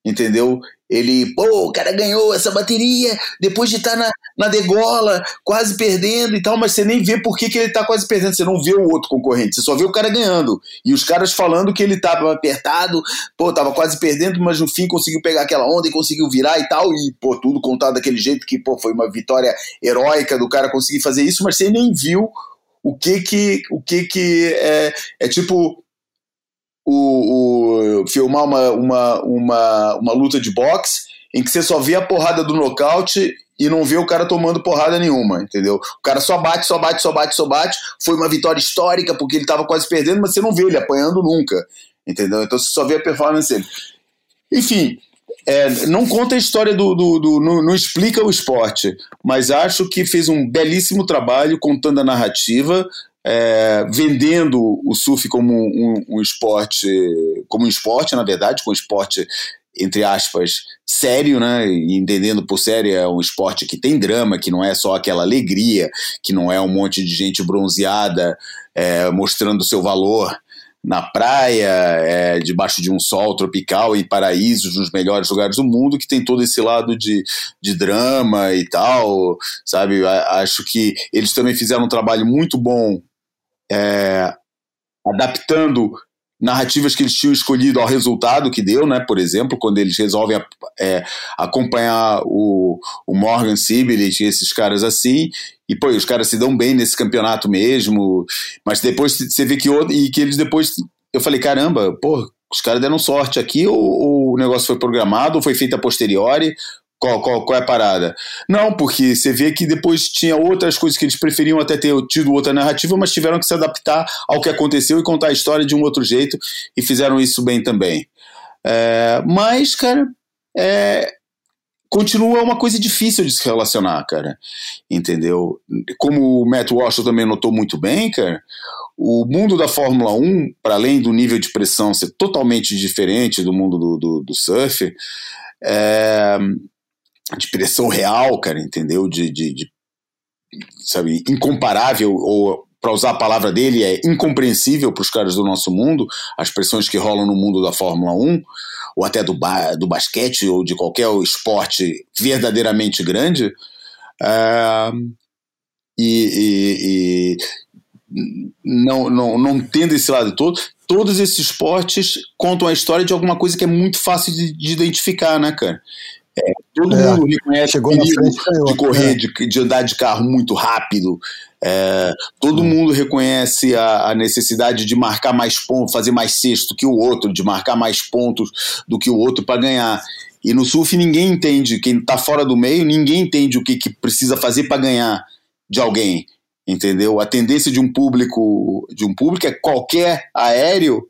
Entendeu? Ele, pô, o cara ganhou essa bateria depois de estar tá na, na degola, quase perdendo e tal, mas você nem vê por que, que ele tá quase perdendo, você não vê o outro concorrente, você só vê o cara ganhando. E os caras falando que ele tava apertado, pô, tava quase perdendo, mas no fim conseguiu pegar aquela onda e conseguiu virar e tal, e pô, tudo contado daquele jeito que, pô, foi uma vitória heróica do cara conseguir fazer isso, mas você nem viu o que que, o que que é, é tipo o, o, filmar uma, uma, uma, uma luta de boxe em que você só vê a porrada do nocaute e não vê o cara tomando porrada nenhuma, entendeu? O cara só bate, só bate, só bate, só bate. Foi uma vitória histórica porque ele estava quase perdendo, mas você não vê ele apanhando nunca, entendeu? Então você só vê a performance dele. Enfim, é, não conta a história do. do, do não, não, explica o esporte, mas acho que fez um belíssimo trabalho contando a narrativa, é, vendendo o surf como um, um, esporte, como um esporte, na verdade, com um esporte entre aspas, sério, né? E entendendo por sério é um esporte que tem drama, que não é só aquela alegria, que não é um monte de gente bronzeada é, mostrando seu valor na praia, é, debaixo de um sol tropical, em paraísos, nos melhores lugares do mundo, que tem todo esse lado de, de drama e tal, sabe? Acho que eles também fizeram um trabalho muito bom é, adaptando narrativas que eles tinham escolhido ao resultado que deu, né? Por exemplo, quando eles resolvem é, acompanhar o, o Morgan Sibilit e esses caras assim, e pô, os caras se dão bem nesse campeonato mesmo, mas depois você vê que, e que eles depois. Eu falei, caramba, pô, os caras deram sorte aqui, ou, ou o negócio foi programado, ou foi feito a posteriori, qual, qual, qual é a parada? Não, porque você vê que depois tinha outras coisas que eles preferiam até ter tido outra narrativa, mas tiveram que se adaptar ao que aconteceu e contar a história de um outro jeito, e fizeram isso bem também. É, mas, cara, é, continua uma coisa difícil de se relacionar, cara. Entendeu? Como o Matt Walsh também notou muito bem, cara, o mundo da Fórmula 1, para além do nível de pressão ser totalmente diferente do mundo do, do, do surf, é, de pressão real, cara, entendeu? De, de, de sabe, incomparável, ou para usar a palavra dele, é incompreensível para os caras do nosso mundo, as pressões que rolam no mundo da Fórmula 1, ou até do, ba do basquete, ou de qualquer esporte verdadeiramente grande. Uh, e, e, e não, não, não tendo esse lado todo, todos esses esportes contam a história de alguma coisa que é muito fácil de, de identificar, né, cara? É, todo é, mundo reconhece o perigo frente, de correr, é. de, de, andar de carro muito rápido. É, todo mundo reconhece a, a, necessidade de marcar mais pontos, fazer mais sexto que o outro, de marcar mais pontos do que o outro para ganhar. E no surf ninguém entende, quem está fora do meio, ninguém entende o que, que precisa fazer para ganhar de alguém. Entendeu? A tendência de um público de um público é qualquer aéreo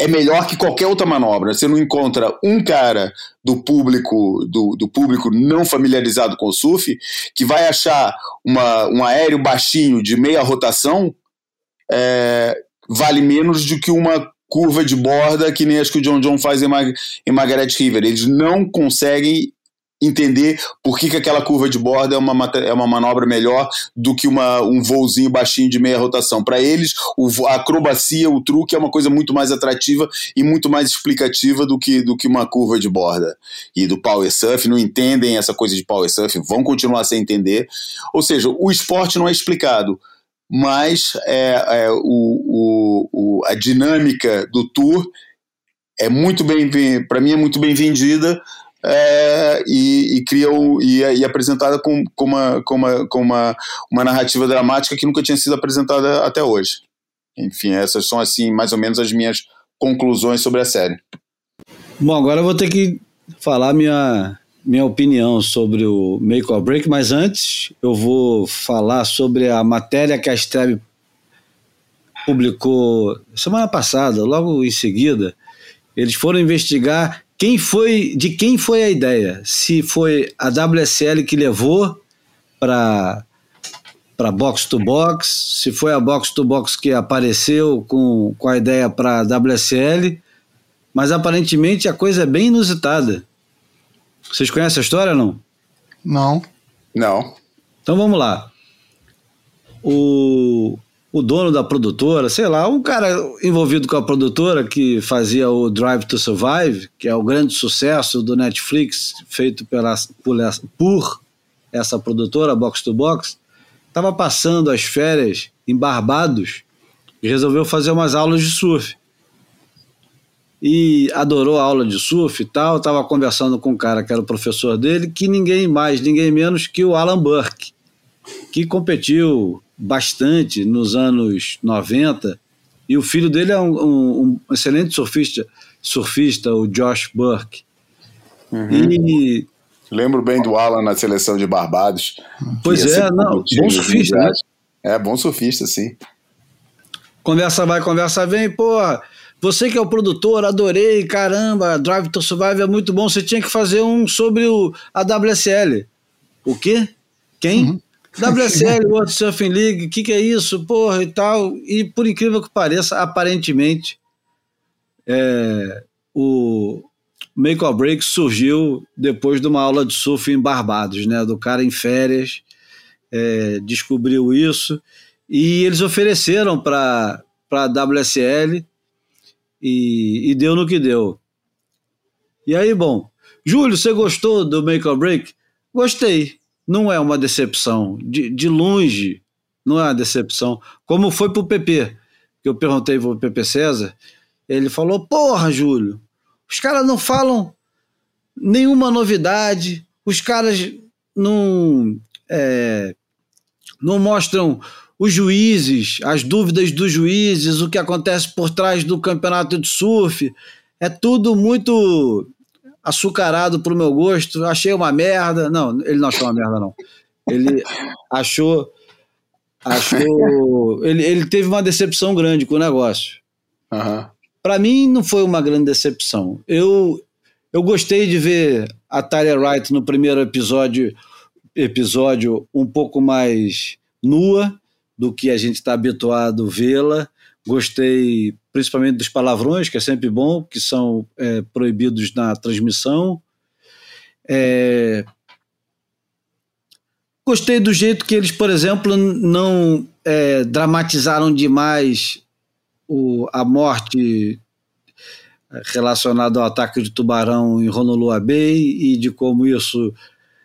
é melhor que qualquer outra manobra. Você não encontra um cara do público do, do público não familiarizado com o surf que vai achar uma, um aéreo baixinho de meia rotação é, vale menos do que uma curva de borda que nem acho que o John John faz em, Mar em Margaret River. Eles não conseguem entender por que, que aquela curva de borda é uma, é uma manobra melhor do que uma, um voozinho baixinho de meia rotação. Para eles, o, a acrobacia, o truque é uma coisa muito mais atrativa e muito mais explicativa do que, do que uma curva de borda. E do power surf, não entendem essa coisa de power surf, vão continuar sem entender. Ou seja, o esporte não é explicado, mas é, é o, o, o, a dinâmica do tour é muito bem, para mim é muito bem vendida é, e, e, e, é, e é apresentada com, com, uma, com, uma, com uma, uma narrativa dramática que nunca tinha sido apresentada até hoje. Enfim, essas são assim mais ou menos as minhas conclusões sobre a série. Bom, agora eu vou ter que falar minha, minha opinião sobre o Make or Break, mas antes eu vou falar sobre a matéria que a Streb publicou semana passada, logo em seguida. Eles foram investigar quem foi, de quem foi a ideia? Se foi a WSL que levou para para box to box, se foi a box to box que apareceu com, com a ideia para a WSL, mas aparentemente a coisa é bem inusitada. Vocês conhecem a história não? Não. Não. Então vamos lá. O o dono da produtora, sei lá, um cara envolvido com a produtora que fazia o Drive to Survive, que é o grande sucesso do Netflix, feito pela, por, essa produtora, Box to Box, estava passando as férias em Barbados e resolveu fazer umas aulas de surf. E adorou a aula de surf e tal, estava conversando com um cara que era o professor dele, que ninguém mais, ninguém menos que o Alan Burke, que competiu bastante nos anos 90, e o filho dele é um, um, um excelente surfista, surfista, o Josh Burke. Uhum. E Lembro bem do Alan na seleção de Barbados. Pois é, não, bom surfista, né? É, bom surfista, sim. Conversa vai, conversa vem, pô. Você que é o produtor, adorei, caramba, Drive to Survive é muito bom. Você tinha que fazer um sobre o, a WSL. O quê? Quem? Uhum. WSL, World Surfing League, o que, que é isso, porra, e tal. E por incrível que pareça, aparentemente, é, o Make or Break surgiu depois de uma aula de surf em Barbados, né? Do cara em férias, é, descobriu isso e eles ofereceram para a WSL e, e deu no que deu. E aí, bom, Júlio, você gostou do Make or Break? Gostei não é uma decepção. De, de longe, não é uma decepção. Como foi para o PP, que eu perguntei para o PP César, ele falou: Porra, Júlio, os caras não falam nenhuma novidade, os caras não, é, não mostram os juízes, as dúvidas dos juízes, o que acontece por trás do campeonato de surf. É tudo muito açucarado pro meu gosto, achei uma merda. Não, ele não achou uma merda, não. Ele achou. Achou. ele, ele teve uma decepção grande com o negócio. Uhum. Para mim, não foi uma grande decepção. Eu, eu gostei de ver a Talia Wright no primeiro episódio, episódio um pouco mais nua do que a gente está habituado a vê-la. Gostei principalmente dos palavrões, que é sempre bom, que são é, proibidos na transmissão. É... Gostei do jeito que eles, por exemplo, não é, dramatizaram demais o, a morte relacionada ao ataque de tubarão em Honolulu Bay e de como isso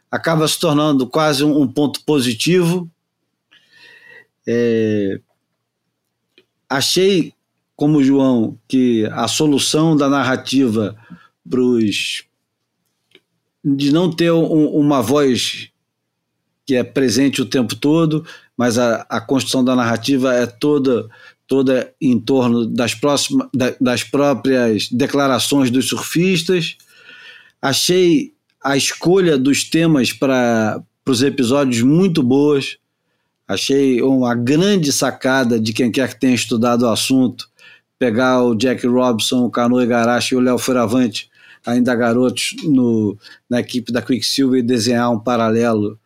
acaba se tornando quase um, um ponto positivo. É, achei, como João, que a solução da narrativa para os. de não ter um, uma voz que é presente o tempo todo, mas a, a construção da narrativa é toda toda em torno das, próximas, das próprias declarações dos surfistas. Achei a escolha dos temas para os episódios muito boas. Achei uma grande sacada de quem quer que tenha estudado o assunto, pegar o Jack Robson, o Cano Igarashi e o Léo Furavante, ainda garotos, no, na equipe da Quicksilver e desenhar um paralelo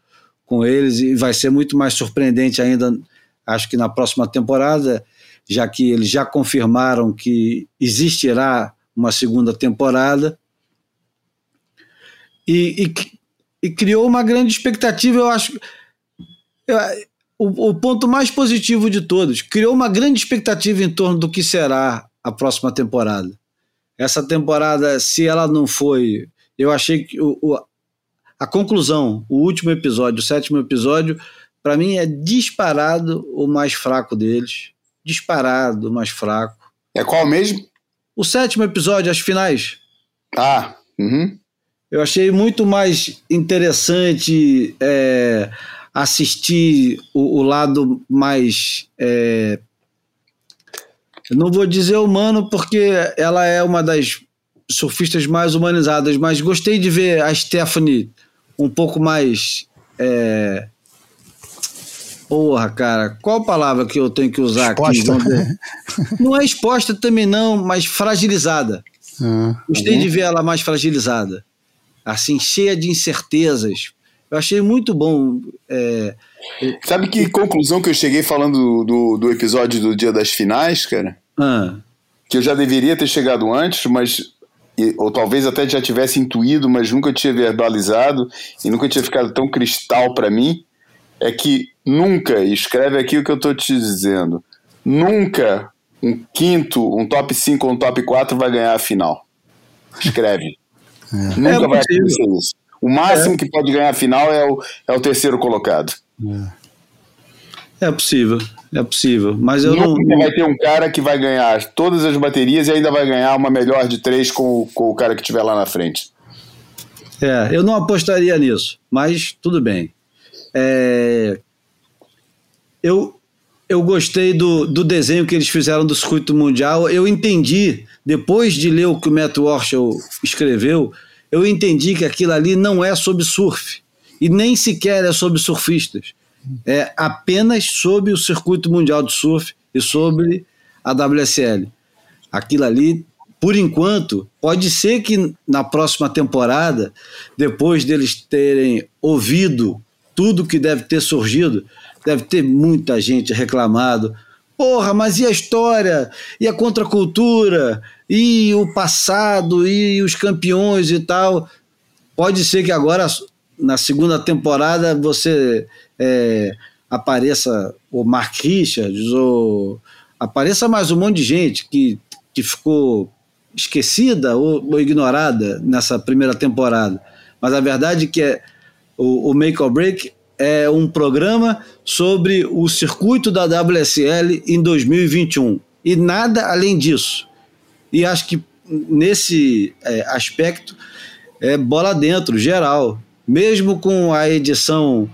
com eles, e vai ser muito mais surpreendente ainda, acho que na próxima temporada, já que eles já confirmaram que existirá uma segunda temporada. E, e, e criou uma grande expectativa, eu acho. Eu, o, o, ponto mais positivo de todos, criou uma grande expectativa em torno do que será a próxima temporada. Essa temporada, se ela não foi. Eu achei que o, o, a conclusão, o último episódio, o sétimo episódio, para mim é disparado o mais fraco deles. Disparado o mais fraco. É qual mesmo? O sétimo episódio, as finais. Ah, uhum. Eu achei muito mais interessante. É, assistir o, o lado mais. É, não vou dizer humano, porque ela é uma das surfistas mais humanizadas, mas gostei de ver a Stephanie um pouco mais. É... Porra, cara, qual palavra que eu tenho que usar exposta. aqui? Não é exposta também, não, mas fragilizada. Ah, Gostei uhum. de ver ela mais fragilizada. Assim, cheia de incertezas. Eu achei muito bom. É, Sabe que conclusão que eu cheguei falando do, do episódio do Dia das Finais, cara? Ah. Que eu já deveria ter chegado antes, mas. Ou talvez até já tivesse intuído, mas nunca tinha verbalizado e nunca tinha ficado tão cristal para mim. É que nunca, escreve aqui o que eu tô te dizendo, nunca um quinto, um top 5 ou um top 4 vai ganhar a final. Escreve. É. Nunca é vai acontecer isso. O máximo é. que pode ganhar a final é o, é o terceiro colocado. É. é possível, é possível. Mas eu Nunca não. vai ter um cara que vai ganhar todas as baterias e ainda vai ganhar uma melhor de três com, com o cara que estiver lá na frente. É, eu não apostaria nisso, mas tudo bem. É, eu, eu gostei do, do desenho que eles fizeram do circuito mundial. Eu entendi, depois de ler o que o Matt Walsh escreveu, eu entendi que aquilo ali não é sobre surf. E nem sequer é sobre surfistas. É apenas sobre o circuito mundial de surf e sobre a WSL. Aquilo ali, por enquanto, pode ser que na próxima temporada, depois deles terem ouvido tudo que deve ter surgido, deve ter muita gente reclamado. Porra, mas e a história? E a contracultura? E o passado? E os campeões e tal? Pode ser que agora, na segunda temporada, você é, apareça o Mark Richards, ou apareça mais um monte de gente que, que ficou esquecida ou, ou ignorada nessa primeira temporada. Mas a verdade é que é, o, o Make or Break é um programa sobre o circuito da WSL em 2021 e nada além disso. E acho que nesse é, aspecto é bola dentro, geral. Mesmo com a edição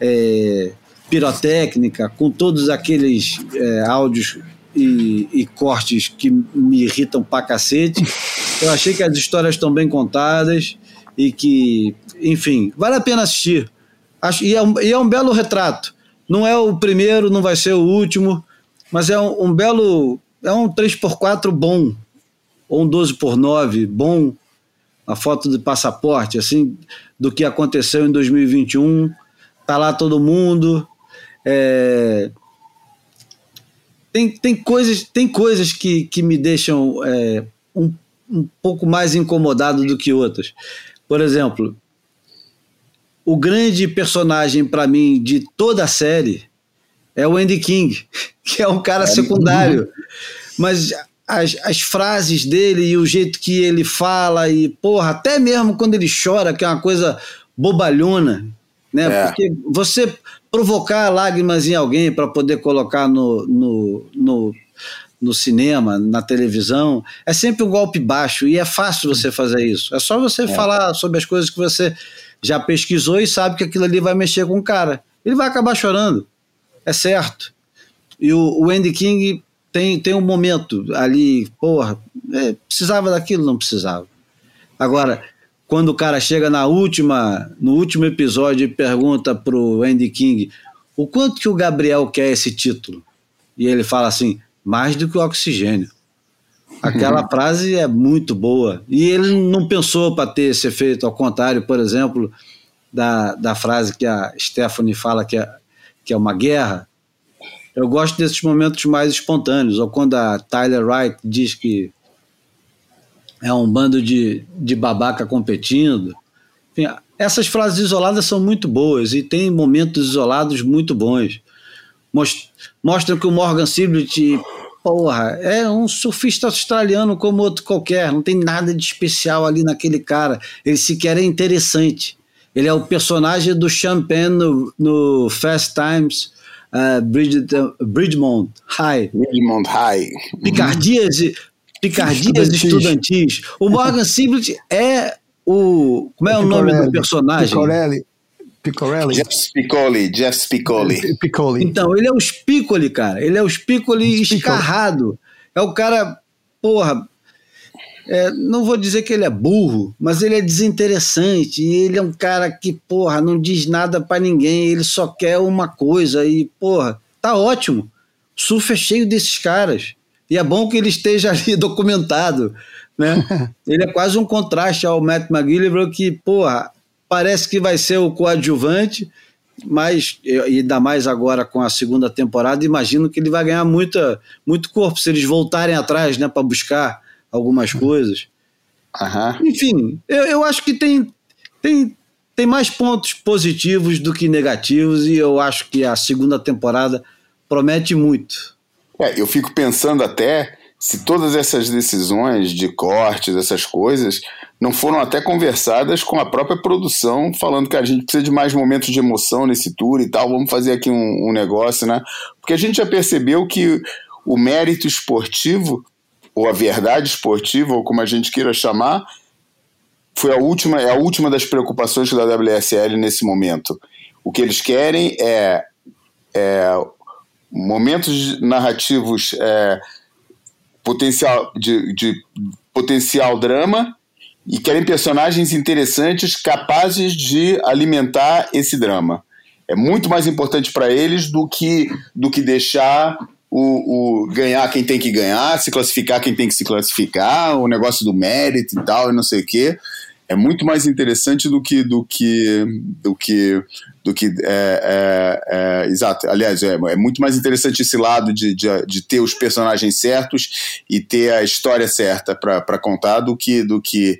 é, pirotécnica, com todos aqueles é, áudios e, e, cortes que me irritam pra cacete, eu achei que as histórias estão bem contadas e que, enfim, vale a pena assistir. Acho, e, é um, e é um belo retrato. Não é o primeiro, não vai ser o último, mas é um, um belo. É um 3x4 bom, ou um 12x9 bom, a foto de passaporte, assim, do que aconteceu em 2021. Tá lá todo mundo. É, tem, tem coisas, tem coisas que, que me deixam é, um, um pouco mais incomodado do que outras. Por exemplo, o grande personagem para mim de toda a série é o Andy King, que é um cara secundário. Mas as, as frases dele e o jeito que ele fala, e porra, até mesmo quando ele chora, que é uma coisa bobalhona, né? É. Porque você provocar lágrimas em alguém para poder colocar no, no, no, no, cinema, na televisão, é sempre um golpe baixo e é fácil você fazer isso. É só você é. falar sobre as coisas que você já pesquisou e sabe que aquilo ali vai mexer com o cara. Ele vai acabar chorando, é certo. E o, o Andy King tem, tem um momento ali, porra, é, precisava daquilo, não precisava. Agora, quando o cara chega na última, no último episódio e pergunta pro Andy King o quanto que o Gabriel quer esse título, e ele fala assim, mais do que o oxigênio. Aquela uhum. frase é muito boa. E ele não pensou para ter esse efeito, ao contrário, por exemplo, da, da frase que a Stephanie fala que é, que é uma guerra. Eu gosto desses momentos mais espontâneos, ou quando a Tyler Wright diz que é um bando de, de babaca competindo. Enfim, essas frases isoladas são muito boas e tem momentos isolados muito bons. Mostram que o Morgan Siblet porra, é um surfista australiano como outro qualquer, não tem nada de especial ali naquele cara. Ele sequer é interessante. Ele é o personagem do Champagne no, no Fast Times uh, Bridgemont High. Bridgemont High. Picardias, picardias estudantis. O Morgan Siblet é o. Como é, é o nome do personagem? Picorelli. Picorelli. Jeff Spicoli, Jeff Spicoli. Piccoli. Então, ele é o Spicoli, cara. Ele é o Spicoli escarrado. É o cara, porra, é, não vou dizer que ele é burro, mas ele é desinteressante. E ele é um cara que, porra, não diz nada para ninguém. Ele só quer uma coisa. E, porra, tá ótimo. O surf é cheio desses caras. E é bom que ele esteja ali documentado. Né? ele é quase um contraste ao Matt McGillivray que, porra, parece que vai ser o coadjuvante, mas ainda mais agora com a segunda temporada, imagino que ele vai ganhar muita, muito corpo se eles voltarem atrás, né, para buscar algumas coisas. Uhum. Enfim, eu, eu acho que tem, tem, tem mais pontos positivos do que negativos e eu acho que a segunda temporada promete muito. É, eu fico pensando até se todas essas decisões de cortes, essas coisas, não foram até conversadas com a própria produção, falando que a gente precisa de mais momentos de emoção nesse tour e tal, vamos fazer aqui um, um negócio, né? Porque a gente já percebeu que o mérito esportivo, ou a verdade esportiva, ou como a gente queira chamar, foi a última, é a última das preocupações da WSL nesse momento. O que eles querem é, é momentos narrativos é, potencial de, de potencial drama e querem personagens interessantes capazes de alimentar esse drama. É muito mais importante para eles do que do que deixar o, o, ganhar quem tem que ganhar, se classificar quem tem que se classificar, o negócio do mérito e tal, e não sei o quê é muito mais interessante do que do que do que do que é, é, é, exato aliás é, é, muito mais interessante esse lado de, de, de, ter os personagens certos e ter a história certa para contar do que do que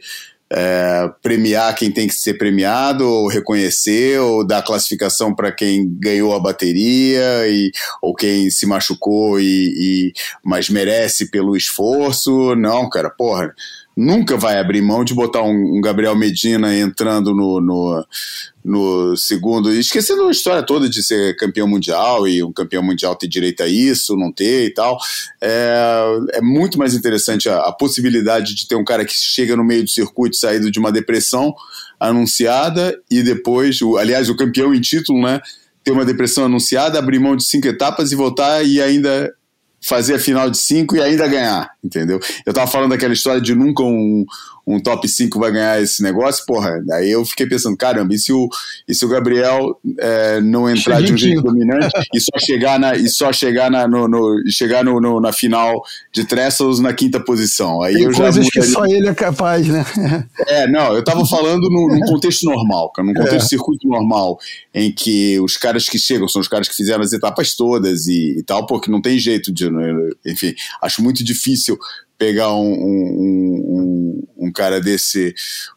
é, premiar quem tem que ser premiado, ou reconhecer, ou dar classificação para quem ganhou a bateria, e, ou quem se machucou e, e mas merece pelo esforço. Não, cara, porra nunca vai abrir mão de botar um, um Gabriel Medina entrando no, no, no, segundo, esquecendo a história toda de ser campeão mundial e um campeão mundial ter direito a isso, não ter e tal. É, é muito mais interessante a, a possibilidade de ter um cara que chega no meio do circuito saído de uma depressão anunciada e depois, o, aliás, o campeão em título, né? Ter uma depressão anunciada, abrir mão de cinco etapas e voltar e ainda fazer a final de cinco e ainda ganhar, entendeu? Eu tava falando daquela história de nunca um, um top 5 vai ganhar esse negócio, porra, aí eu fiquei pensando, caramba, e se o, e se o Gabriel é, não entrar de um jeito dominante e só chegar na, e só chegar na, no, no chegar no, no, na final de Trestles na quinta posição? Aí Tem eu coisas já que só ele é capaz, né? É, não, eu tava falando num, num contexto normal, cara, num contexto é. de circuito normal, em que os caras que chegam são os caras que fizeram as etapas todas e, e tal, porque não tem jeito de, né, enfim, acho muito difícil pegar um, um, um, um cara desse,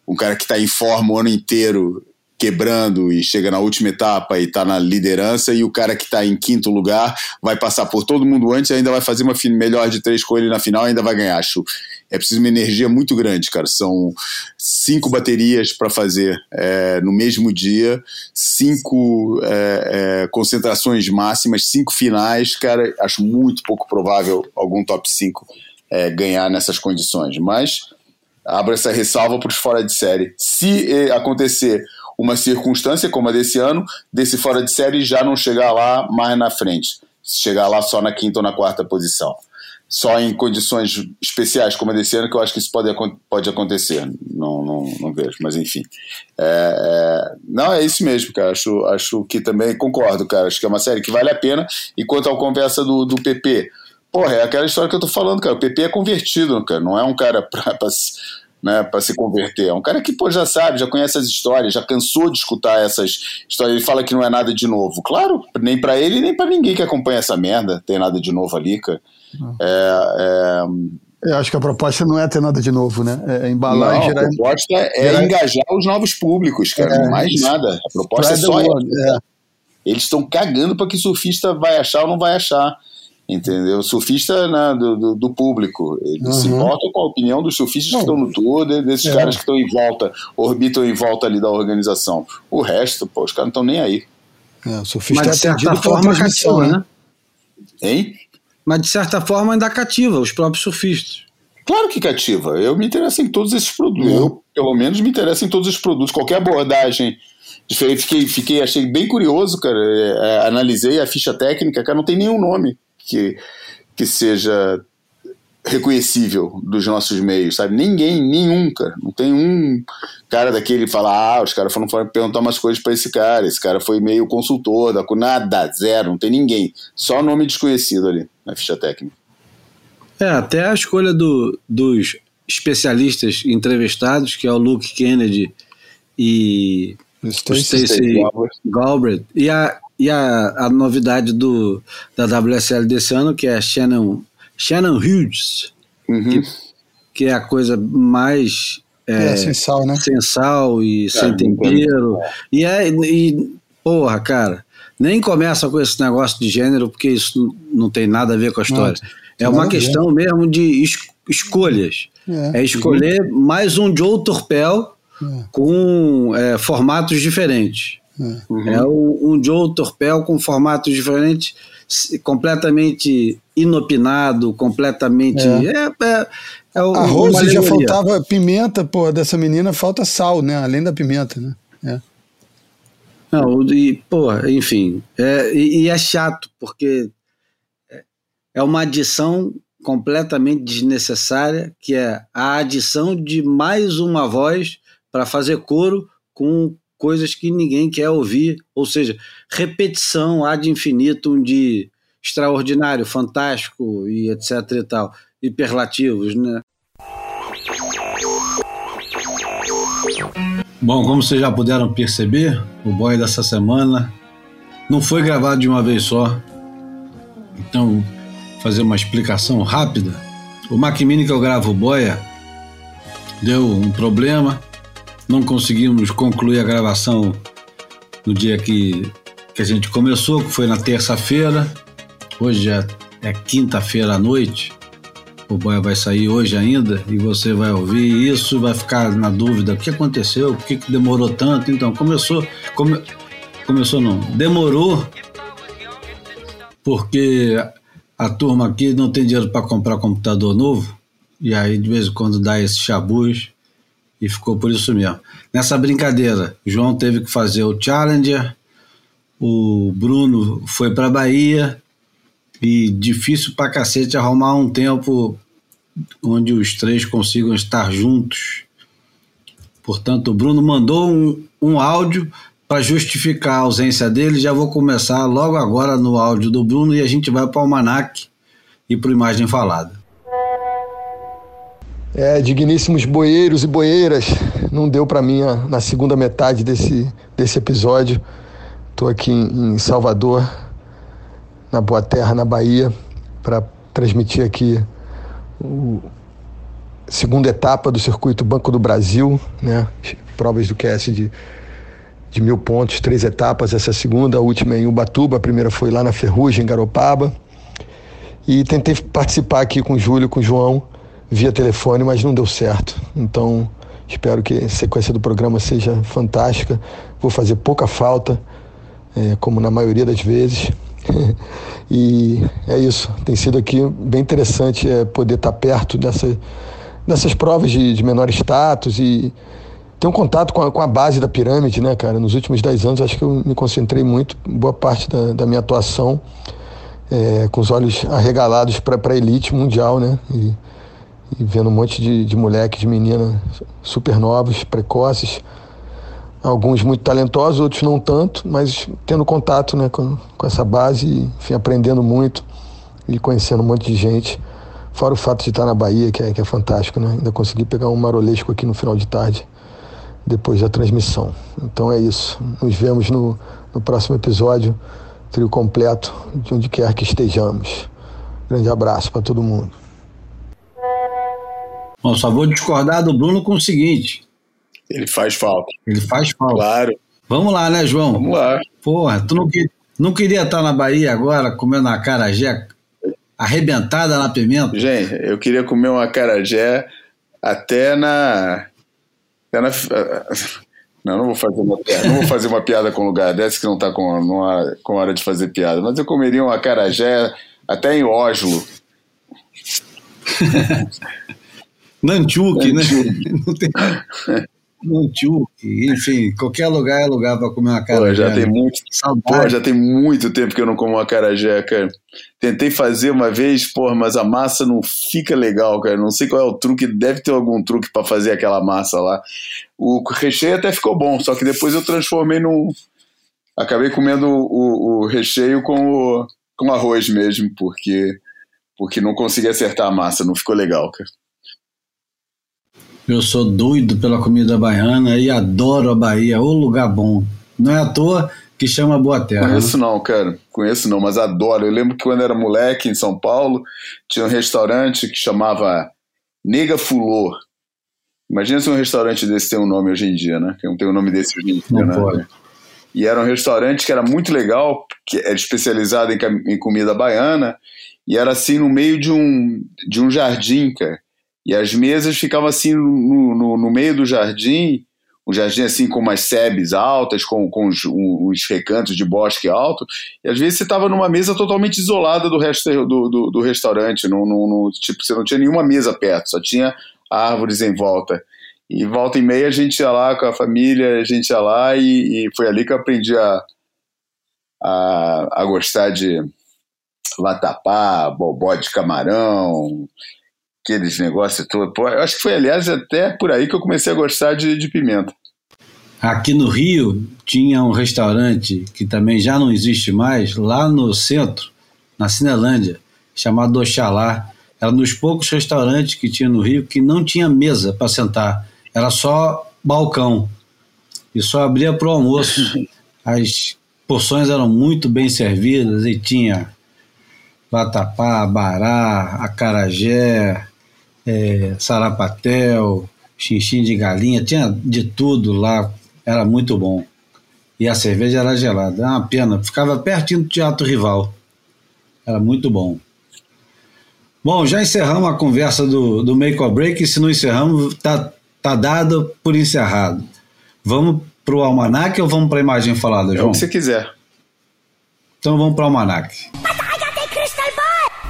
um cara que está em forma o ano inteiro quebrando e chega na última etapa e está na liderança, e o cara que está em quinto lugar vai passar por todo mundo antes e ainda vai fazer uma melhor de três com ele na final e ainda vai ganhar. Acho é preciso uma energia muito grande, cara. São cinco baterias para fazer é, no mesmo dia, cinco é, é, concentrações máximas, cinco finais, cara. Acho muito pouco provável algum top 5 é, ganhar nessas condições. Mas abro essa ressalva para os fora de série. Se é, acontecer uma circunstância como a desse ano, desse fora de série já não chegar lá mais na frente, chegar lá só na quinta ou na quarta posição. Só em condições especiais como a desse ano que eu acho que isso pode, pode acontecer. Não, não, não vejo, mas enfim. É, é, não, é isso mesmo, cara. Acho, acho que também concordo, cara. Acho que é uma série que vale a pena. E quanto ao conversa do, do PP, Porra, é aquela história que eu tô falando, cara. O PP é convertido, cara. Não é um cara pra, pra, né, pra se converter. É um cara que, pô, já sabe, já conhece as histórias, já cansou de escutar essas histórias. Ele fala que não é nada de novo. Claro, nem para ele, nem para ninguém que acompanha essa merda tem nada de novo ali, cara. É, é... Eu acho que a proposta não é ter nada de novo, né? É embalar não, e gerar. A proposta é gerar... engajar os novos públicos, cara. É, mais nada. A proposta é só. É. Eles estão cagando para que surfista vai achar ou não vai achar entendeu? O surfista né, do, do, do, público. Ele uhum. se importa com a opinião dos surfistas Não. que estão no tour, desses é. caras que estão em volta, orbitam em volta ali da organização. O resto, pô, os caras não estão nem aí. É, o surfista Mas, de é certa forma cativa, né? Hein? Mas de certa forma ainda cativa os próprios surfistas. Claro que cativa. Eu me interesso em todos esses produtos. Uhum. Eu, pelo menos, me interesso em todos os produtos. Qualquer abordagem diferente. Fiquei, fiquei achei bem curioso, cara. É, é, analisei a ficha técnica, cara, não tem nenhum nome que, que seja reconhecível dos nossos meios, sabe? Ninguém, nenhum, cara. Não tem um cara daquele falar, ah, os caras foram perguntar umas coisas para esse cara, esse cara foi meio consultor, da, nada, zero, não tem ninguém. Só nome desconhecido ali na ficha técnica. É, até a escolha do, dos especialistas entrevistados, que é o Luke Kennedy e o Stacey Galbraith, e a, e a, a novidade do, da WSL desse ano, que é Shannon, Shannon Hughes, uhum. que, que, é a coisa mais é, é sensal, né? Sensal e é, sem tempero. E é, e, porra, cara, nem começa com esse negócio de gênero, porque isso não tem nada a ver com a história. Não, é uma questão mesmo de es escolhas. É, é escolher uhum. mais um Joe Torpel é. com é, formatos diferentes. É, uhum. é um, Joe Torpel com formatos diferentes, completamente inopinado, completamente. É. É, é, é o, a Rose já faltava pimenta, pô, dessa menina falta sal, né? Além da pimenta, né? É. Não, e, pô, enfim, é, e, e, é chato, porque é uma adição completamente desnecessária, que é a adição de mais uma voz para fazer coro com coisas que ninguém quer ouvir, ou seja, repetição ad infinitum de extraordinário, fantástico e etc e tal, hiperlativos, né? Bom, como vocês já puderam perceber, o boy dessa semana não foi gravado de uma vez só. Então, fazer uma explicação rápida. O Mac Mini que eu gravo o boia deu um problema, não conseguimos concluir a gravação no dia que, que a gente começou, que foi na terça-feira. Hoje é, é quinta-feira à noite. O boia vai sair hoje ainda e você vai ouvir isso, vai ficar na dúvida: o que aconteceu, por que, que demorou tanto? Então, começou. Come, começou não, demorou porque a turma aqui não tem dinheiro para comprar computador novo e aí de vez em quando dá esse chabuz e ficou por isso mesmo. Nessa brincadeira, o João teve que fazer o Challenger, o Bruno foi para Bahia e difícil para cacete arrumar um tempo onde os três consigam estar juntos. Portanto, o Bruno mandou um, um áudio para justificar a ausência dele. Já vou começar logo agora no áudio do Bruno e a gente vai para o Almanac e para Imagem Falada. É, digníssimos boeiros e boeiras, não deu para mim na segunda metade desse, desse episódio. Estou aqui em, Salvador, na Boa Terra, na Bahia, para transmitir aqui a segunda etapa do circuito Banco do Brasil, né? Provas do QS de, de mil pontos, três etapas. Essa segunda, a última em Ubatuba, a primeira foi lá na Ferrugem, em Garopaba. E tentei participar aqui com o Júlio, com o João via telefone, mas não deu certo. Então, espero que a sequência do programa seja fantástica. Vou fazer pouca falta, é, como na maioria das vezes. e é isso. Tem sido aqui bem interessante é, poder estar perto dessa, dessas provas de, de menor status e ter um contato com a, com a, base da pirâmide, né, cara? Nos últimos dez anos, acho que eu me concentrei muito, boa parte da, da minha atuação, é, com os olhos arregalados para a elite mundial, né? E, e vendo um monte de, de moleque, de menina super novos, precoces, alguns muito talentosos, outros não tanto, mas tendo contato né, com, com essa base, enfim, aprendendo muito e conhecendo um monte de gente. Fora o fato de estar na Bahia, que é, que é fantástico, né? Ainda consegui pegar um marolesco aqui no final de tarde, depois da transmissão. Então é isso. Nos vemos no, no próximo episódio, trio completo, de onde quer que estejamos. Grande abraço para todo mundo. Bom, só vou discordar do Bruno com o seguinte. Ele faz falta. Ele faz falta. Claro. Vamos lá, né, João? Vamos lá. Porra, tu não, não queria estar na Bahia agora comendo uma carajé arrebentada na pimenta? Gente, eu queria comer uma carajé até na. Até na não, não vou fazer uma piada. Não vou fazer uma piada com lugar desse que não está com, com hora de fazer piada. Mas eu comeria uma carajé até em Oslo. Nanchuk, né? Não tem... Nanchuk, enfim, qualquer lugar é lugar para comer uma carajé. já tem muito, pô, já tem muito tempo que eu não como uma carajé, cara. Tentei fazer uma vez, porra, mas a massa não fica legal, cara. Não sei qual é o truque, deve ter algum truque para fazer aquela massa lá. O recheio até ficou bom, só que depois eu transformei num. Acabei comendo o, o recheio com o com arroz mesmo, porque porque não consegui acertar a massa, não ficou legal, cara. Eu sou doido pela comida baiana e adoro a Bahia, o lugar bom. Não é à toa que chama Boa Terra. Conheço né? não, cara. Conheço não, mas adoro. Eu lembro que quando era moleque em São Paulo, tinha um restaurante que chamava Nega Fulô. Imagina se um restaurante desse tem um nome hoje em dia, né? Que não tem um nome desse hoje em dia, não né? Pode. e era um restaurante que era muito legal, que era especializado em, em comida baiana, e era assim no meio de um, de um jardim, cara. E as mesas ficavam assim no, no, no meio do jardim, um jardim assim com umas sebes altas, com, com uns, uns recantos de bosque alto, e às vezes você estava numa mesa totalmente isolada do resto do, do, do restaurante, no, no, tipo, você não tinha nenhuma mesa perto, só tinha árvores em volta. E volta e meia a gente ia lá com a família, a gente ia lá e, e foi ali que eu aprendi a, a, a gostar de latapá, bobó de camarão, aqueles negócios todos. Pô, eu acho que foi, aliás, até por aí que eu comecei a gostar de, de pimenta. Aqui no Rio tinha um restaurante que também já não existe mais, lá no centro, na Cinelândia, chamado Oxalá. Era um dos poucos restaurantes que tinha no Rio que não tinha mesa para sentar, era só balcão. E só abria para o almoço. As porções eram muito bem servidas e tinha vatapá, bará, acarajé, é, sarapatel, xinxim de galinha, tinha de tudo lá, era muito bom. E a cerveja era gelada, era uma pena, ficava pertinho do Teatro Rival, era muito bom. Bom, já encerramos a conversa do, do Make or Break, e se não encerramos, tá, tá dado por encerrado. Vamos para o almanac ou vamos para a imagem falada, João? É o que você quiser. Então vamos para o almanac.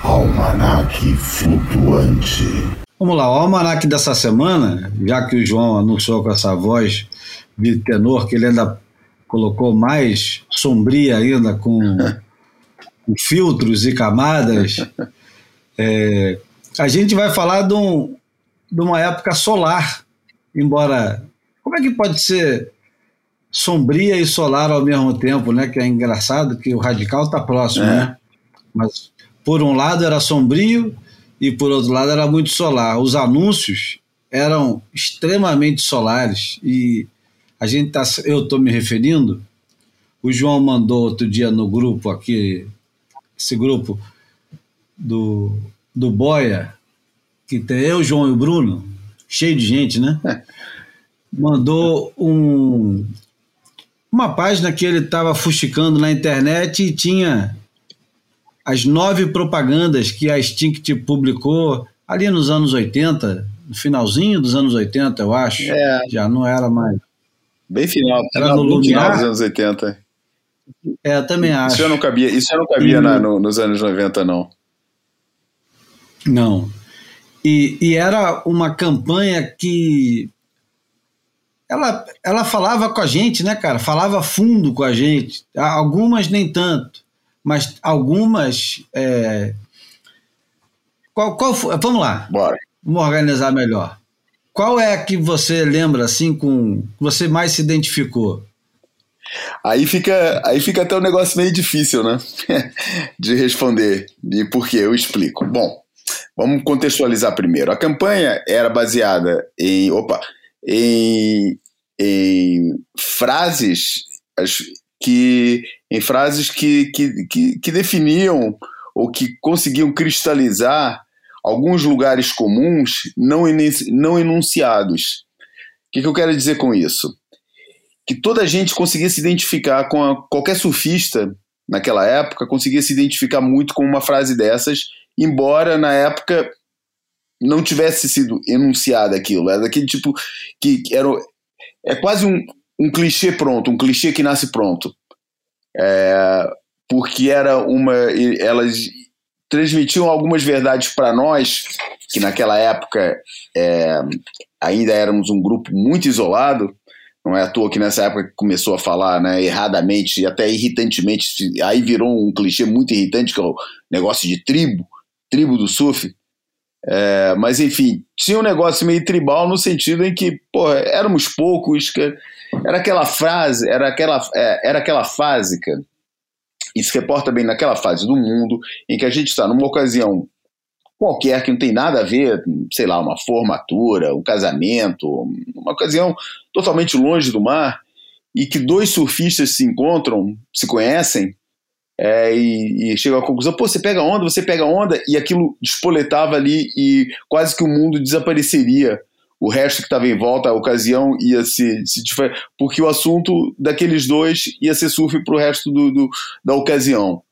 Almanac flutuante. Vamos lá, o almanac dessa semana, já que o João anunciou com essa voz de tenor, que ele ainda colocou mais sombria ainda, com, com filtros e camadas, é, a gente vai falar de, um, de uma época solar, embora. Como é que pode ser sombria e solar ao mesmo tempo, né? Que é engraçado que o radical está próximo, é. né? Mas por um lado era sombrio e por outro lado era muito solar. Os anúncios eram extremamente solares e a gente tá, eu estou me referindo. O João mandou outro dia no grupo aqui, esse grupo do, do Boia, que tem eu, João e o Bruno, cheio de gente, né? Mandou um, uma página que ele estava fuxicando na internet e tinha as nove propagandas que a Instinct publicou ali nos anos 80, no finalzinho dos anos 80, eu acho. É. Já não era mais. Bem final. Era final, no Lumiar. dos anos 80. É, também acho. Isso já não cabia, isso já não cabia e, na, no, nos anos 90, não. Não. E, e era uma campanha que ela, ela falava com a gente, né, cara? Falava fundo com a gente. Algumas nem tanto mas algumas. É... Qual, qual foi? Vamos lá. Bora. Vamos organizar melhor. Qual é a que você lembra assim com. você mais se identificou? Aí fica, aí fica até um negócio meio difícil, né? de responder. E por quê? Eu explico. Bom, vamos contextualizar primeiro. A campanha era baseada em. Opa! Em, em frases que em frases que, que, que, que definiam ou que conseguiam cristalizar alguns lugares comuns não, não enunciados. O que, que eu quero dizer com isso? Que toda a gente conseguia se identificar com a, qualquer surfista naquela época conseguia se identificar muito com uma frase dessas, embora na época não tivesse sido enunciado aquilo. Era daquele tipo que era é quase um, um clichê pronto, um clichê que nasce pronto. É, porque era uma. Elas transmitiam algumas verdades para nós, que naquela época é, ainda éramos um grupo muito isolado. Não é à toa que nessa época começou a falar né, erradamente e até irritantemente, aí virou um clichê muito irritante, que é o negócio de tribo, tribo do surf. É, mas enfim, tinha um negócio meio tribal no sentido em que, pô, éramos poucos, que era aquela frase, era aquela, é, era aquela fase, cara. Isso reporta bem naquela fase do mundo em que a gente está numa ocasião qualquer que não tem nada a ver, sei lá, uma formatura, um casamento, uma ocasião totalmente longe do mar, e que dois surfistas se encontram, se conhecem, é, e, e chegam à conclusão, pô, você pega onda, você pega onda, e aquilo despoletava ali e quase que o mundo desapareceria o resto que estava em volta, a ocasião ia se, se porque o assunto daqueles dois ia ser surf para o resto do, do, da ocasião.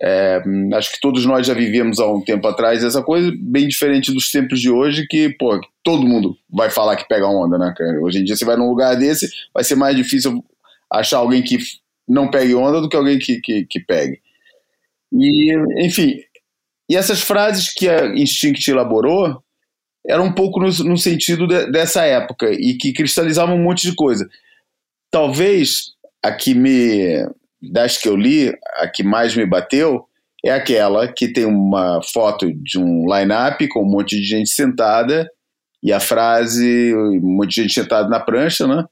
É, acho que todos nós já vivíamos há um tempo atrás essa coisa, bem diferente dos tempos de hoje, que, pô, todo mundo vai falar que pega onda, né, cara? Hoje em dia você vai num lugar desse, vai ser mais difícil achar alguém que não pegue onda do que alguém que, que, que pegue. E, enfim, e essas frases que a Instinct elaborou eram um pouco no, no sentido de, dessa época e que cristalizavam um monte de coisa. Talvez a que me das que eu li, a que mais me bateu é aquela que tem uma foto de um line-up com um monte de gente sentada e a frase, um monte de gente sentada na prancha, né?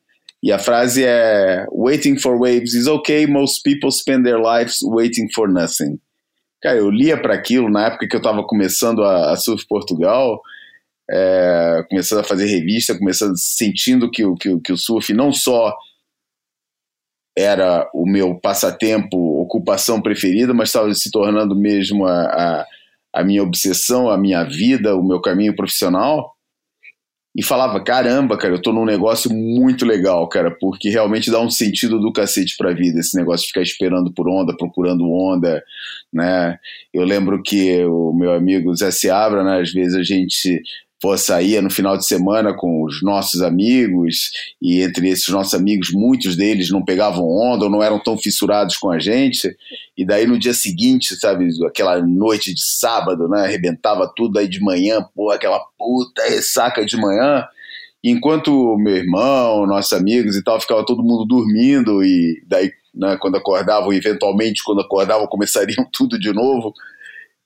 E a frase é Waiting for waves is okay, most people spend their lives waiting for nothing. Cara, eu lia para aquilo na época que eu estava começando a, a Surf Portugal, é, começando a fazer revista, começando sentindo que, que, que o surf não só era o meu passatempo, ocupação preferida, mas estava se tornando mesmo a, a, a, minha obsessão, a minha vida, o meu caminho profissional. E falava, caramba, cara, eu tô num negócio muito legal, cara, porque realmente dá um sentido do cacete pra vida, esse negócio de ficar esperando por onda, procurando onda, né? Eu lembro que o meu amigo Zé Seabra, né, às vezes a gente pô, saía no final de semana com os nossos amigos, e entre esses nossos amigos, muitos deles não pegavam onda ou não eram tão fissurados com a gente, e daí no dia seguinte, sabe, aquela noite de sábado, né, arrebentava tudo, aí de manhã, pô, aquela puta ressaca de manhã, enquanto meu irmão, nossos amigos e tal, ficava todo mundo dormindo, e daí, né, quando acordavam, eventualmente, quando acordavam, começariam tudo de novo,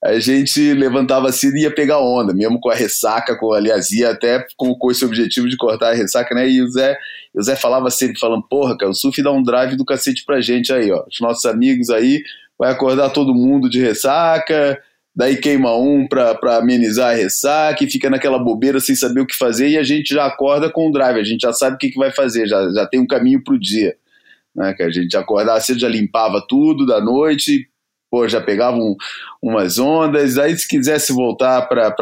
a gente levantava cedo e ia pegar onda, mesmo com a ressaca, com, aliás, ia até com, com esse objetivo de cortar a ressaca, né? E o Zé, o Zé falava sempre, falando, porra, cara, o surf dá um drive do cacete pra gente aí, ó. Os nossos amigos aí, vai acordar todo mundo de ressaca, daí queima um pra, pra amenizar a ressaca e fica naquela bobeira sem saber o que fazer e a gente já acorda com o drive, a gente já sabe o que, que vai fazer, já, já tem um caminho pro dia. Né, que a gente acordava cedo, já limpava tudo da noite, pô, já pegavam umas ondas, aí se quisesse voltar para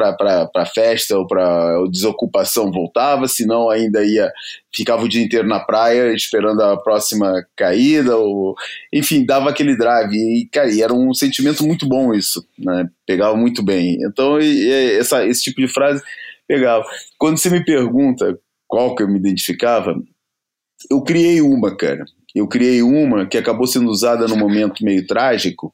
a festa ou para desocupação voltava, senão ainda ia ficava o dia inteiro na praia esperando a próxima caída, ou enfim, dava aquele drive e, cara, e era um sentimento muito bom isso, né? Pegava muito bem. Então, e, e essa, esse tipo de frase pegava. Quando você me pergunta qual que eu me identificava, eu criei uma, cara. Eu criei uma que acabou sendo usada num momento meio trágico,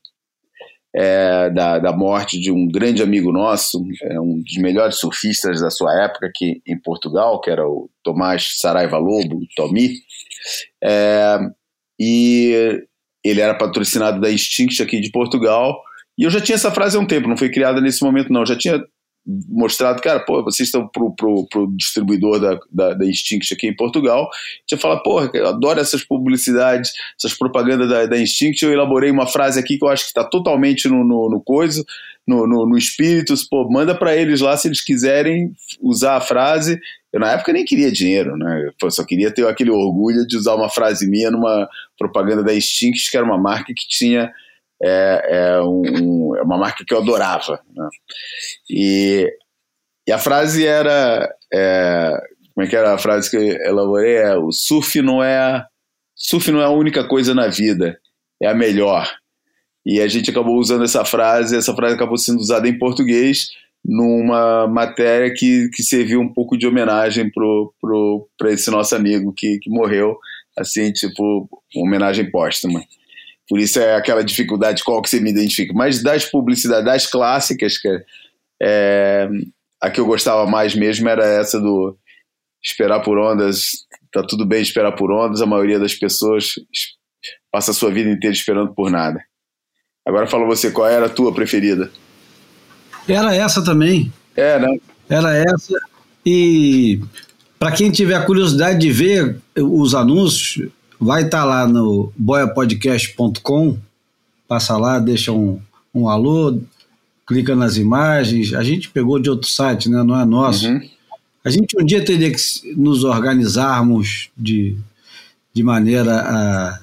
é, da, da morte de um grande amigo nosso, é, um dos melhores surfistas da sua época aqui em Portugal, que era o Tomás Saraiva Lobo, Tomi. É, e ele era patrocinado da Instinct aqui de Portugal. E eu já tinha essa frase há um tempo, não foi criada nesse momento, não. Eu já tinha mostrado, cara, pô, vocês estão pro, pro, pro distribuidor da, da, da, Instinct aqui em Portugal, tinha falado, porra, eu adoro essas publicidades, essas propagandas da, da Instinct, eu elaborei uma frase aqui que eu acho que está totalmente no, no, no coisa, no, no, no espírito, pô, manda para eles lá se eles quiserem usar a frase, eu na época nem queria dinheiro, né, eu só queria ter aquele orgulho de usar uma frase minha numa propaganda da Instinct, que era uma marca que tinha é, é, um, é uma marca que eu adorava. Né? E, e a frase era. É, como é que era a frase que eu elaborei? É, o surf não é. Surf não é a única coisa na vida, é a melhor. E a gente acabou usando essa frase, essa frase acabou sendo usada em português numa matéria que, que serviu um pouco de homenagem para pro, pro, esse nosso amigo que, que morreu, assim, tipo, homenagem póstuma. Por isso é aquela dificuldade qual que você me identifica. Mas das publicidades, das clássicas, que é, a que eu gostava mais mesmo era essa do esperar por ondas. Tá tudo bem esperar por ondas, a maioria das pessoas passa a sua vida inteira esperando por nada. Agora fala você, qual era a tua preferida? Era essa também. É, né? Era essa. E para quem tiver curiosidade de ver os anúncios, vai estar tá lá no boiapodcast.com, passa lá, deixa um, um alô, clica nas imagens. A gente pegou de outro site, né? não é nosso. Uhum. A gente um dia teria que nos organizarmos de, de maneira a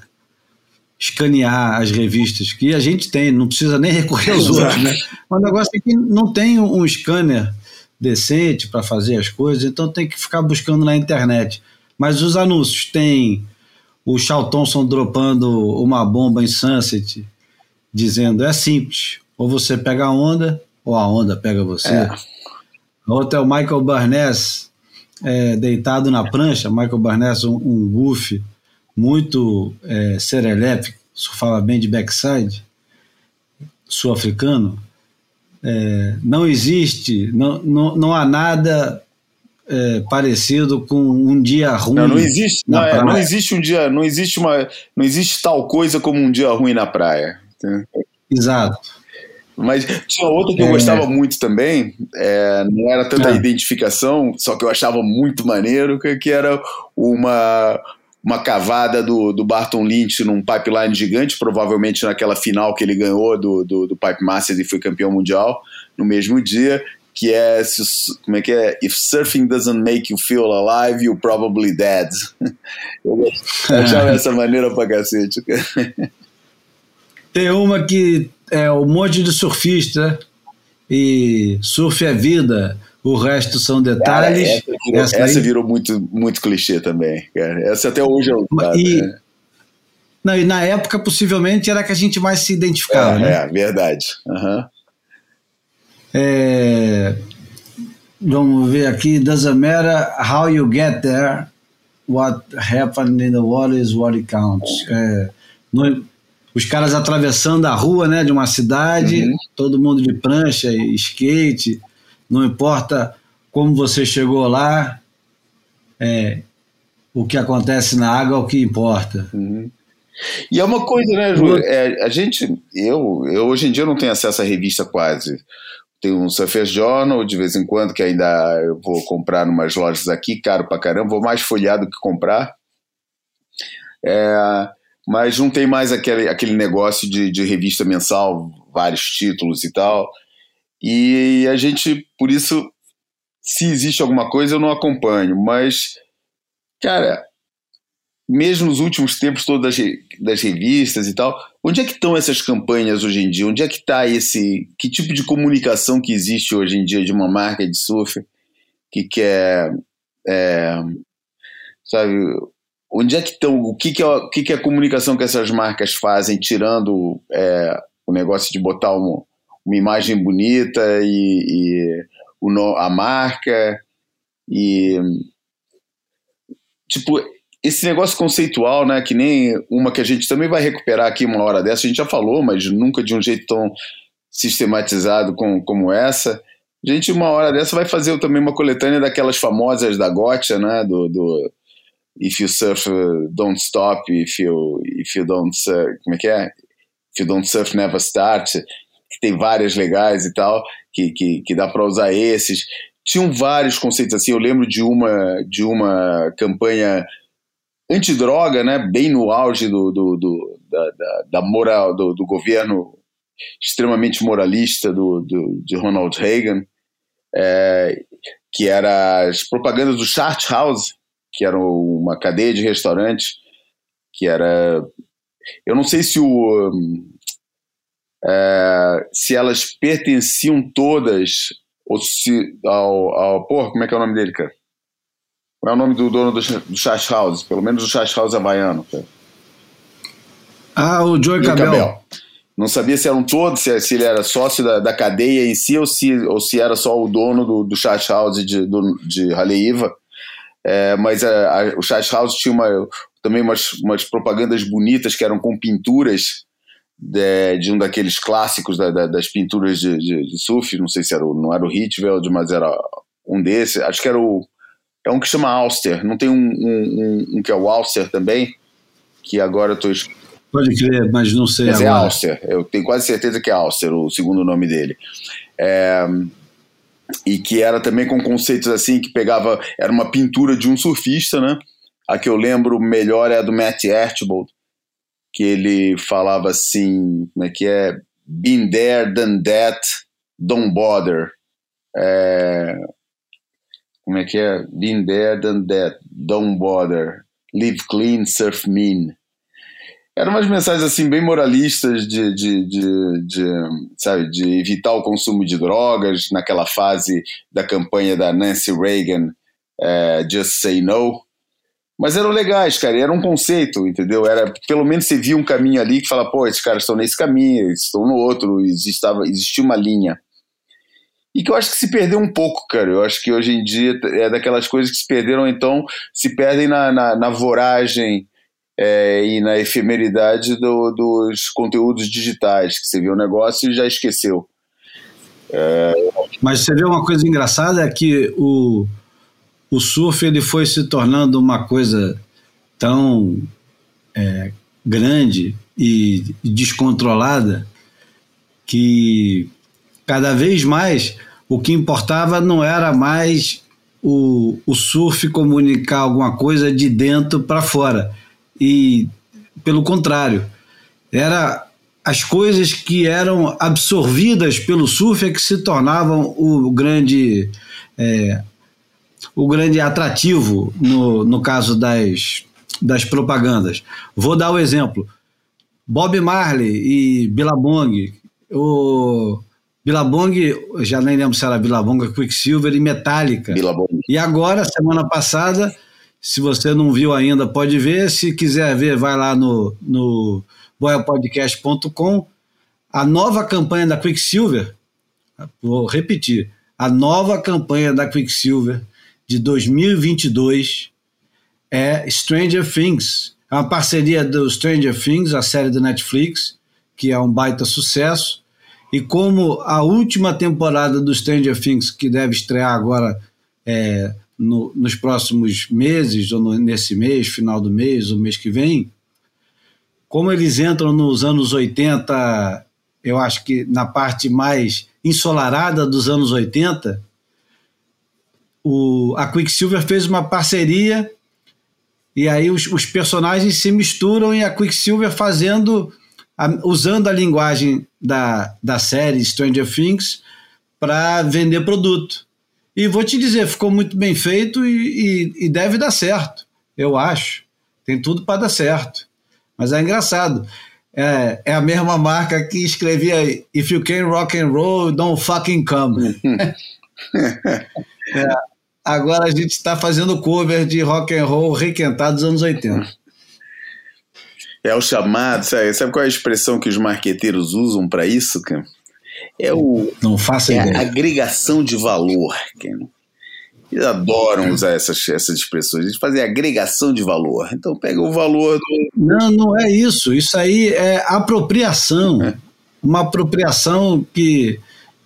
escanear as revistas, que a gente tem, não precisa nem recorrer aos outros. Né? O negócio é que não tem um scanner decente para fazer as coisas, então tem que ficar buscando na internet. Mas os anúncios tem o Charl Thompson dropando uma bomba em Sunset, dizendo é simples, ou você pega a onda, ou a onda pega você. É. Outro é o Michael Barnes é, deitado na prancha, Michael Barnes, um, um muito é, serelepe, surfava bem de backside, sul-africano. É, não existe, não, não, não há nada é, parecido com um dia ruim. Não, não existe, não, é, não, existe um dia, não existe uma, não existe tal coisa como um dia ruim na praia. Exato. Mas tinha outra que eu é. gostava muito também, é, não era tanta é. identificação, só que eu achava muito maneiro, que, que era uma, uma cavada do, do Barton Lynch num pipeline gigante, provavelmente naquela final que ele ganhou do, do, do Pipe Masters e foi campeão mundial no mesmo dia, que é como é que é if surfing doesn't make you feel alive you're probably dead eu achava essa maneira pra cacete tem uma que é um monte de surfista e surf é vida o resto são detalhes cara, essa, virou, essa, essa virou, muito muito clichê também cara essa até hoje é usada, e, né? não, e na época possivelmente era que a gente mais se identificava é, né? é verdade uhum. É, vamos ver aqui. Doesn't matter how you get there, what happened in the water is what counts. É, no, os caras atravessando a rua né, de uma cidade, uhum. todo mundo de prancha e skate, não importa como você chegou lá, é, o que acontece na água é o que importa. Uhum. E é uma coisa, né, Ju? É, a gente, eu, eu hoje em dia não tenho acesso à revista quase tem um Surface Journal de vez em quando, que ainda eu vou comprar em umas lojas aqui, caro pra caramba, vou mais folhear do que comprar. É, mas não tem mais aquele, aquele negócio de, de revista mensal, vários títulos e tal. E a gente, por isso, se existe alguma coisa, eu não acompanho. Mas, cara, mesmo nos últimos tempos todos das, das revistas e tal, onde é que estão essas campanhas hoje em dia? Onde é que está esse. Que tipo de comunicação que existe hoje em dia de uma marca de surf que quer. É, sabe. Onde é que estão. O que, que, é, o que, que é a comunicação que essas marcas fazem, tirando é, o negócio de botar uma, uma imagem bonita e, e o, a marca e. Tipo, esse negócio conceitual, né, que nem uma que a gente também vai recuperar aqui uma hora dessa, a gente já falou, mas nunca de um jeito tão sistematizado com, como essa. A gente, uma hora dessa, vai fazer também uma coletânea daquelas famosas da Gotcha, né, do, do If you surf, don't stop, if you, if you don't surf, como é que é? If you don't surf, never start, que tem várias legais e tal, que, que, que dá para usar esses. Tinham vários conceitos assim, eu lembro de uma, de uma campanha antidroga, né, bem no auge do, do, do da, da, da, moral do, do, governo extremamente moralista do, de Ronald Reagan, é, que era as propagandas do Chart House, que era uma cadeia de restaurantes, que era, eu não sei se o é, se elas pertenciam todas ou se ao, ao como é que é o nome dele, cara? Qual é o nome do dono do, do Chash House? Pelo menos o Chash House havaiano. Cara. Ah, o Joey Cabel. Cabel. Não sabia se eram todos, se, se ele era sócio da, da cadeia em si ou se, ou se era só o dono do, do Chash House de, do, de Haleiva. É, mas a, a, o Chash House tinha uma, também umas, umas propagandas bonitas que eram com pinturas de, de um daqueles clássicos da, da, das pinturas de, de, de, surf. Não sei se era o, não era o Hitveld, mas era um desses. Acho que era o é um que chama Auster. Não tem um, um, um, um que é o Auster também? Que agora eu tô. Pode crer, mas não sei. Mas é agora. é Auster. Eu tenho quase certeza que é Auster, o segundo nome dele. É, e que era também com conceitos assim, que pegava. Era uma pintura de um surfista, né? A que eu lembro melhor é a do Matt Archibald, que ele falava assim: como é que é? Been there, done that, don't bother. É, como é que é? Been there, done that, don't bother, live clean, surf mean. eram umas mensagens assim bem moralistas de, de, de, de, sabe, de evitar o consumo de drogas naquela fase da campanha da Nancy Reagan, é, Just Say No. Mas eram legais, cara, era um conceito, entendeu? Era, pelo menos você via um caminho ali que fala, pô, esses caras estão nesse caminho, eles estão no outro, existava, existia uma linha. E que eu acho que se perdeu um pouco, cara. Eu acho que hoje em dia é daquelas coisas que se perderam, então se perdem na, na, na voragem é, e na efemeridade do, dos conteúdos digitais, que você vê o negócio e já esqueceu. É... Mas você vê uma coisa engraçada é que o, o surf ele foi se tornando uma coisa tão é, grande e descontrolada que cada vez mais o que importava não era mais o, o surf comunicar alguma coisa de dentro para fora e pelo contrário, era as coisas que eram absorvidas pelo surf é que se tornavam o grande é, o grande atrativo no, no caso das, das propagandas. Vou dar o um exemplo. Bob Marley e Billabong. O Billabong, já nem lembro se era Billabong, Quicksilver e Metallica. Billabong. E agora, semana passada, se você não viu ainda, pode ver. Se quiser ver, vai lá no, no boiapodcast.com. A nova campanha da Quicksilver, vou repetir, a nova campanha da Quicksilver de 2022 é Stranger Things. É uma parceria do Stranger Things, a série do Netflix, que é um baita sucesso. E como a última temporada do Stranger Things, que deve estrear agora é, no, nos próximos meses, ou no, nesse mês, final do mês, o mês que vem, como eles entram nos anos 80, eu acho que na parte mais ensolarada dos anos 80, o, a Quicksilver fez uma parceria e aí os, os personagens se misturam e a Quicksilver fazendo, usando a linguagem da, da série Stranger Things para vender produto. E vou te dizer, ficou muito bem feito e, e, e deve dar certo, eu acho. Tem tudo para dar certo. Mas é engraçado. É, é, a mesma marca que escrevia If you can rock and roll, don't fucking come. é, agora a gente está fazendo cover de rock and roll requentado dos anos 80. É o chamado, sabe, sabe qual é a expressão que os marqueteiros usam para isso, cara? É o. Não faça é ideia. a agregação de valor. Eles adoram usar essas, essas expressões. Eles fazem agregação de valor. Então pega o valor do. Não, não é isso. Isso aí é apropriação. É. Uma apropriação que,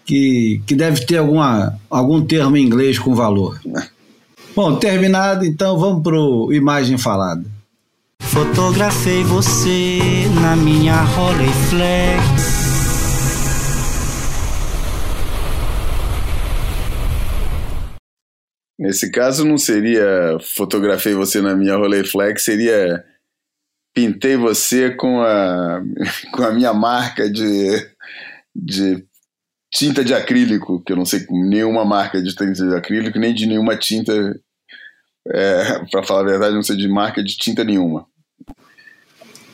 que, que deve ter alguma, algum termo em inglês com valor. É. Bom, terminado, então vamos para imagem falada. Fotografei você na minha Rolleiflex. Nesse caso não seria fotografei você na minha Rolleiflex, seria pintei você com a, com a minha marca de, de tinta de acrílico, que eu não sei nenhuma marca de tinta de acrílico, nem de nenhuma tinta, é, para falar a verdade, não sei de marca de tinta nenhuma.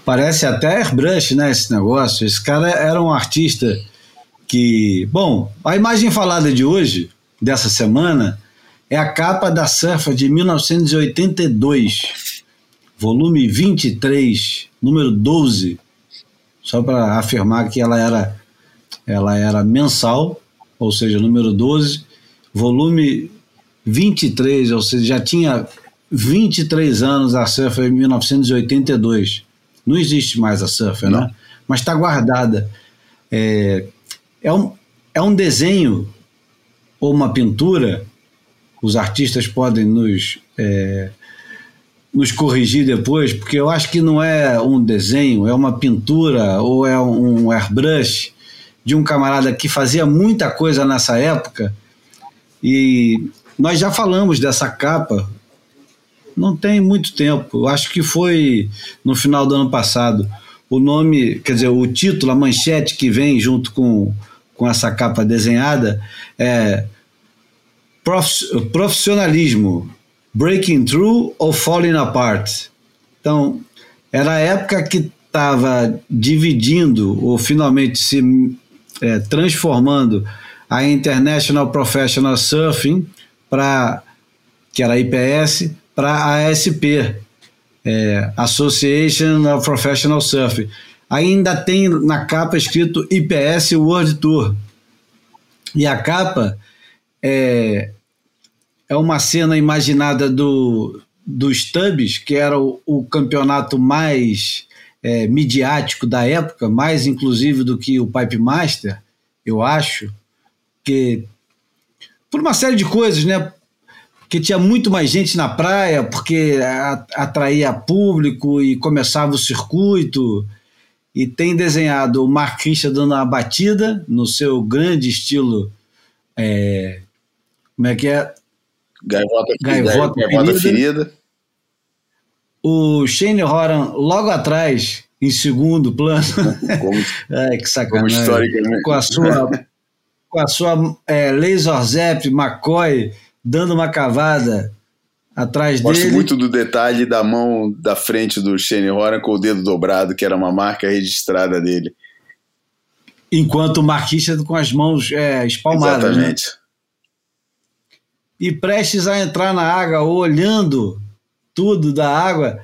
Parece até airbrush, né, esse negócio. Esse cara era um artista que... Bom, a imagem falada de hoje, dessa semana é a capa da Surfer de 1982, volume 23, número 12, só para afirmar que ela era, ela era mensal, ou seja, número 12, volume 23, ou seja, já tinha 23 anos a Surfer em 1982. Não existe mais a Surfer, né? Não. né? Mas está guardada. É, é, um, é um desenho ou uma pintura os artistas podem nos, é, nos corrigir depois, porque eu acho que não é um desenho, é uma pintura ou é um airbrush de um camarada que fazia muita coisa nessa época. E nós já falamos dessa capa, não tem muito tempo, eu acho que foi no final do ano passado. O nome, quer dizer, o título, a manchete que vem junto com, com essa capa desenhada é profissionalismo, breaking through ou falling apart. Então, era a época que estava dividindo, ou finalmente se é, transformando, a International Professional Surfing, para que era a IPS, para a ASP, é, Association of Professional Surfing. Ainda tem na capa escrito IPS World Tour. E a capa é, é uma cena imaginada do, do Stubbs, que era o, o campeonato mais é, midiático da época, mais inclusive do que o Pipe Master, eu acho, que por uma série de coisas, né? Que tinha muito mais gente na praia, porque atraía público e começava o circuito. E tem desenhado o Mark Christian dando uma batida no seu grande estilo. É, como é que é? Gaivota, gaivota, gaivota ferida o Shane Horan logo atrás, em segundo plano. Como, é, que sacanagem. Como com a sua, com a sua é, Laser Zep McCoy dando uma cavada atrás Gosto dele. Gosto muito do detalhe da mão da frente do Shane Horan com o dedo dobrado, que era uma marca registrada dele. Enquanto o Marquista com as mãos é, espalmadas. Né? Exatamente. Né? E prestes a entrar na água, olhando tudo da água,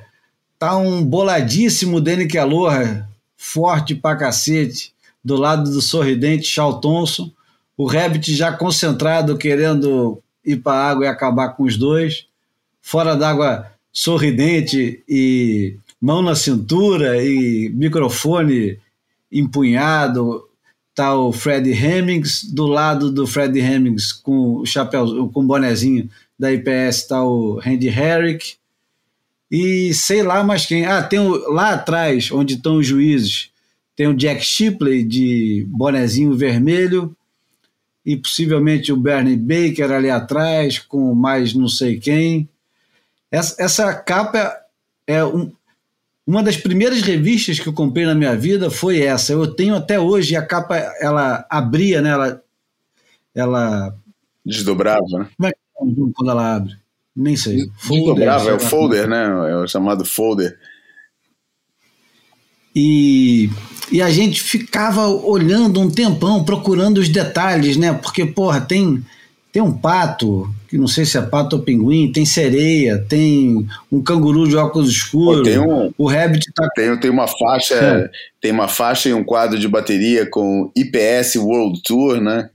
tá um boladíssimo Danny Aloha, forte pra cacete, do lado do sorridente Charles Thompson, o Rabbit já concentrado, querendo ir para a água e acabar com os dois, fora d'água sorridente e mão na cintura e microfone empunhado, tá o Fred Hemmings, do lado do Fred Hemmings com o chapéu, com o bonezinho da IPS tá o Randy Herrick, e sei lá mais quem. Ah, tem o, lá atrás, onde estão os juízes, tem o Jack Shipley de bonezinho vermelho e possivelmente o Bernie Baker ali atrás com mais não sei quem. Essa, essa capa é um, uma das primeiras revistas que eu comprei na minha vida foi essa. Eu tenho até hoje a capa ela abria, né? Ela, ela desdobrava, né? Como é que é quando ela abre? Nem sei. Folder, é o folder, né? É o chamado folder. E, e a gente ficava olhando um tempão, procurando os detalhes, né? Porque, porra, tem, tem um pato, que não sei se é pato ou pinguim, tem sereia, tem um canguru de óculos escuros. Pô, tem um, o rabbit tá. Tem, tem uma faixa, é. tem uma faixa e um quadro de bateria com IPS World Tour, né?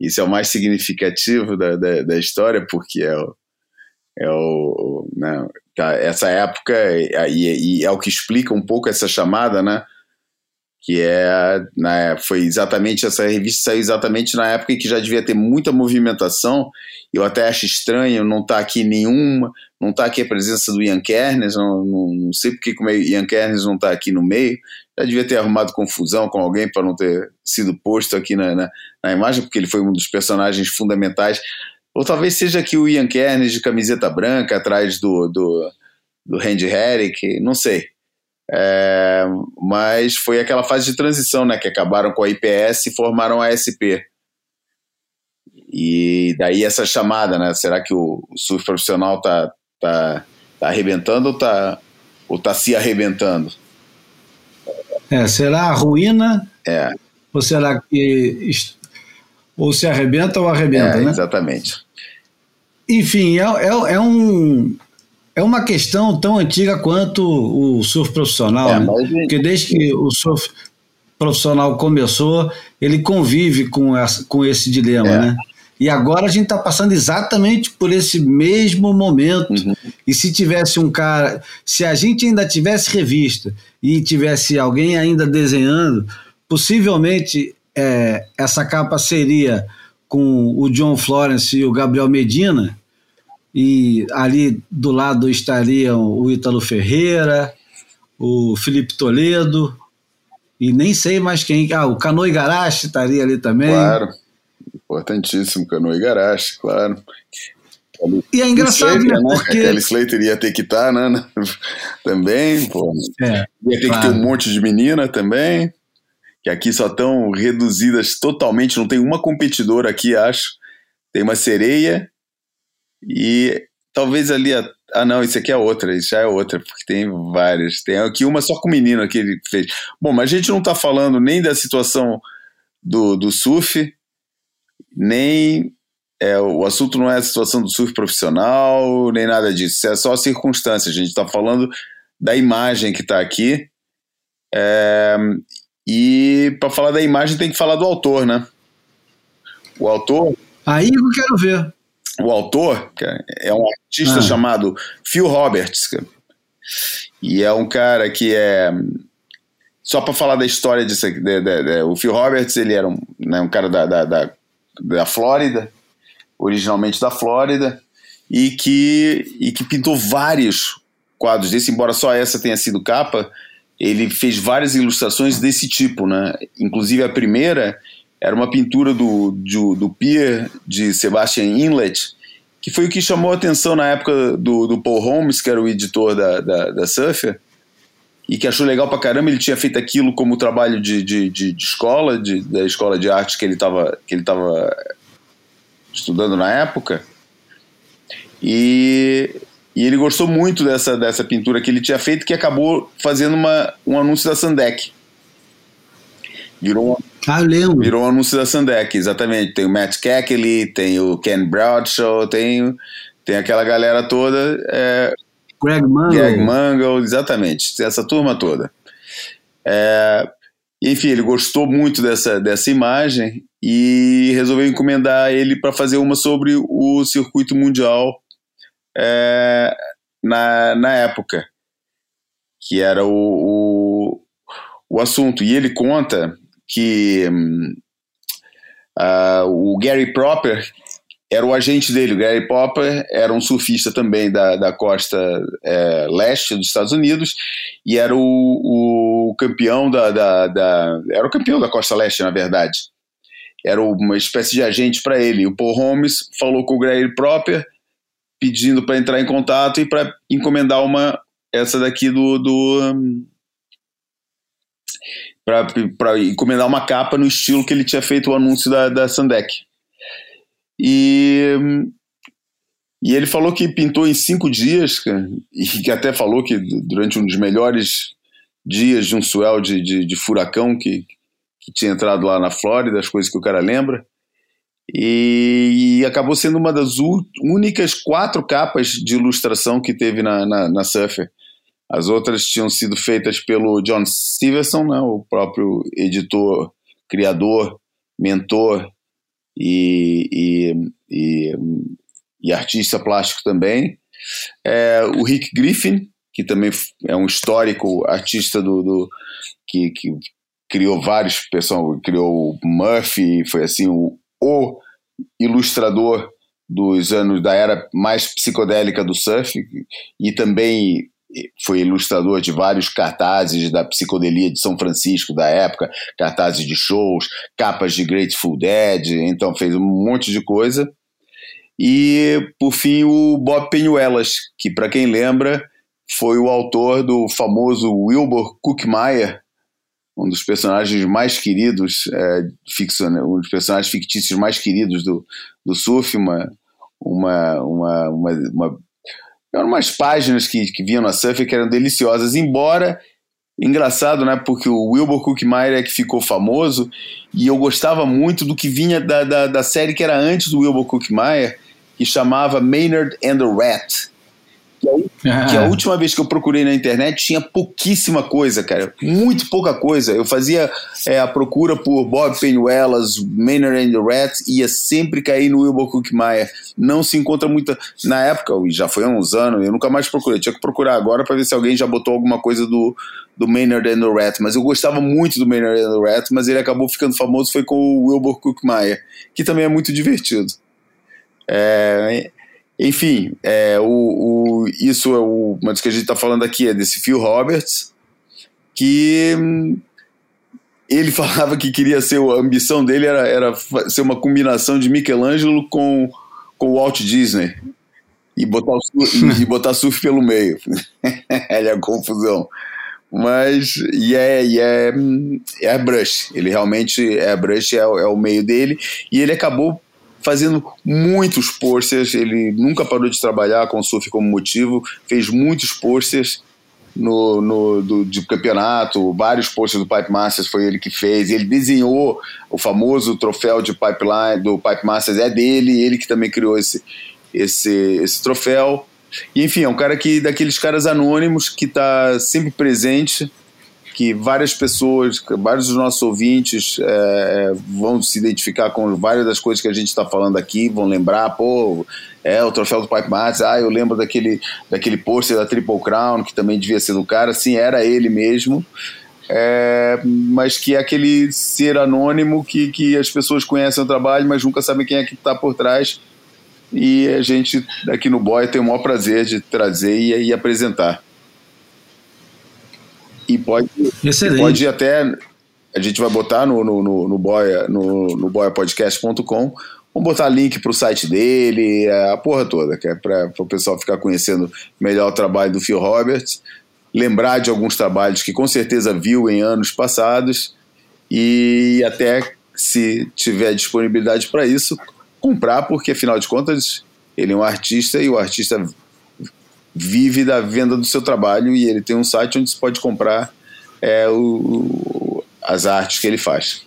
Isso é o mais significativo da, da, da história, porque é o é o, né, tá, essa época e, e, é o que explica um pouco essa chamada, né? Que é, né, foi exatamente essa revista saiu exatamente na época em que já devia ter muita movimentação. Eu até acho estranho não estar tá aqui nenhuma, não estar tá aqui a presença do Ian Kernes, não, não, não sei porque como é, Ian Kernes não está aqui no meio. Já devia ter arrumado confusão com alguém para não ter sido posto aqui na, na, na imagem, porque ele foi um dos personagens fundamentais ou talvez seja aqui o Ian Kernes de camiseta branca atrás do, do, do Randy Herrick, não sei. É, mas foi aquela fase de transição, né? Que acabaram com a IPS e formaram a SP. E daí essa chamada, né? Será que o, surf profissional tá, tá, tá arrebentando ou tá, ou tá se arrebentando? É, será a ruína? É. Ou será que ou se arrebenta ou arrebenta, é, né? Exatamente. Enfim, é, é, é, um, é uma questão tão antiga quanto o surf profissional, é, né? mas... porque desde que o surf profissional começou, ele convive com, essa, com esse dilema, é. né? E agora a gente está passando exatamente por esse mesmo momento. Uhum. E se tivesse um cara, se a gente ainda tivesse revista e tivesse alguém ainda desenhando, possivelmente é, essa capa seria com o John Florence e o Gabriel Medina, e ali do lado estariam o Ítalo Ferreira, o Felipe Toledo, e nem sei mais quem. Ah, o Cano Igarashi estaria ali também. Claro, importantíssimo, Cano Igarashi, claro. E é engraçado, Slater, né? Porque... Kelly Slater ia ter que estar, tá, né? também, pô. É, ia ter claro. que ter um monte de menina também que aqui só estão reduzidas totalmente, não tem uma competidora aqui, acho. Tem uma sereia e talvez ali. A, ah, não, isso aqui é outra, isso já é outra, porque tem várias. Tem aqui uma só com o menino que ele fez. Bom, mas a gente não está falando nem da situação do, do surf, nem. É, o assunto não é a situação do surf profissional, nem nada disso. É só a circunstância. A gente está falando da imagem que está aqui. É, e para falar da imagem tem que falar do autor, né? O autor. Aí eu quero ver. O autor cara, é um artista ah. chamado Phil Roberts. Cara, e é um cara que é. Só para falar da história disso aqui, de, de, de, o Phil Roberts ele era um, né, um cara da, da, da, da Flórida, originalmente da Flórida, e que, e que pintou vários quadros desse, embora só essa tenha sido capa, ele fez várias ilustrações desse tipo, né? Inclusive a primeira era uma pintura do, do, do Pier de Sebastian Inlet, que foi o que chamou a atenção na época do, do Paul Holmes, que era o editor da, da, da Surfer, e que achou legal pra caramba. Ele tinha feito aquilo como trabalho de, de, de, de escola, de, da escola de arte que ele estava que ele estudando na época. E, e ele gostou muito dessa, dessa pintura que ele tinha feito, que acabou fazendo uma, um anúncio da Sandec. Virou uma ah, eu lembro. Virou um anúncio da Sandec, exatamente. Tem o Matt Keckley, tem o Ken Bradshaw, tem, tem aquela galera toda. É, Greg Mangle. Greg Mangle, exatamente. Essa turma toda. É, enfim, ele gostou muito dessa, dessa imagem e resolveu encomendar ele para fazer uma sobre o circuito mundial é, na, na época, que era o, o, o assunto. E ele conta que uh, o Gary Proper era o agente dele. O Gary Proper era um surfista também da, da costa é, leste dos Estados Unidos e era o, o campeão da, da, da, era o campeão da costa leste, na verdade. Era uma espécie de agente para ele. O Paul Holmes falou com o Gary Proper pedindo para entrar em contato e para encomendar uma essa daqui do, do para encomendar uma capa no estilo que ele tinha feito o anúncio da, da Sandec. E, e ele falou que pintou em cinco dias, e que até falou que durante um dos melhores dias de um swell de, de, de furacão que, que tinha entrado lá na Flórida, as coisas que o cara lembra. E, e, acabou sendo uma das únicas quatro capas de ilustração que teve na, na, na Surfer. As outras tinham sido feitas pelo John Stevenson, né, o próprio editor, criador, mentor e, e, e, e artista plástico também. É, o Rick Griffin, que também é um histórico artista do, do que, que, criou vários pessoal criou o Murphy, foi assim o, o ilustrador dos anos da era mais psicodélica do surf e também foi ilustrador de vários cartazes da psicodelia de São Francisco da época, cartazes de shows, capas de Grateful Dead, então fez um monte de coisa. E, por fim, o Bob Penuelas, que, para quem lembra, foi o autor do famoso Wilbur Cookmeyer, um dos personagens mais queridos, é, um dos personagens fictícios mais queridos do, do surf, uma, uma, uma, uma, uma eram umas páginas que, que vinham na Surfer que eram deliciosas, embora engraçado, né? Porque o Wilbur Cookmeyer é que ficou famoso e eu gostava muito do que vinha da, da, da série que era antes do Wilbur Cookmeyer, que chamava Maynard and the Rat. Que a, que a última vez que eu procurei na internet tinha pouquíssima coisa, cara. Muito pouca coisa. Eu fazia é, a procura por Bob Penuelas, Maynard and the Rat, e ia sempre cair no Wilbur Cookmeyer. Não se encontra muita. Na época, já foi há uns anos, eu nunca mais procurei. Tinha que procurar agora para ver se alguém já botou alguma coisa do, do Maynard and the Rat. Mas eu gostava muito do Maynard and the Rat, mas ele acabou ficando famoso foi com o Wilbur Cookmeyer, que também é muito divertido. É, enfim, é, o, o, isso é o, mas que a gente está falando aqui é desse Phil Roberts, que ele falava que queria ser, a ambição dele era, era ser uma combinação de Michelangelo com, com Walt Disney e botar, o, e, botar surf pelo meio. é a confusão. Mas, e é, e é, é brush, ele realmente é brush, é, é o meio dele, e ele acabou fazendo muitos posters. Ele nunca parou de trabalhar com o surf como motivo, fez muitos posters no, no do, de campeonato, vários posters do Pipe Masters foi ele que fez. Ele desenhou o famoso troféu de pipeline do Pipe Masters, é dele, ele que também criou esse, esse, esse troféu. E, enfim, é um cara que daqueles caras anônimos que está sempre presente que várias pessoas, vários dos nossos ouvintes é, é, vão se identificar com várias das coisas que a gente está falando aqui, vão lembrar, pô, é o troféu do Pipe Masters, ah, eu lembro daquele, daquele pôster da Triple Crown, que também devia ser do cara, sim, era ele mesmo, é, mas que é aquele ser anônimo que, que as pessoas conhecem o trabalho, mas nunca sabem quem é que está por trás, e a gente aqui no Boy tem o maior prazer de trazer e, e apresentar. E pode, Excelente. pode até. A gente vai botar no, no, no, no, boia, no, no boiapodcast.com. Vamos botar link para o site dele, a porra toda, que é para o pessoal ficar conhecendo melhor o trabalho do Phil Roberts, lembrar de alguns trabalhos que com certeza viu em anos passados e até se tiver disponibilidade para isso, comprar, porque afinal de contas ele é um artista e o artista vive da venda do seu trabalho e ele tem um site onde você pode comprar é, o, as artes que ele faz.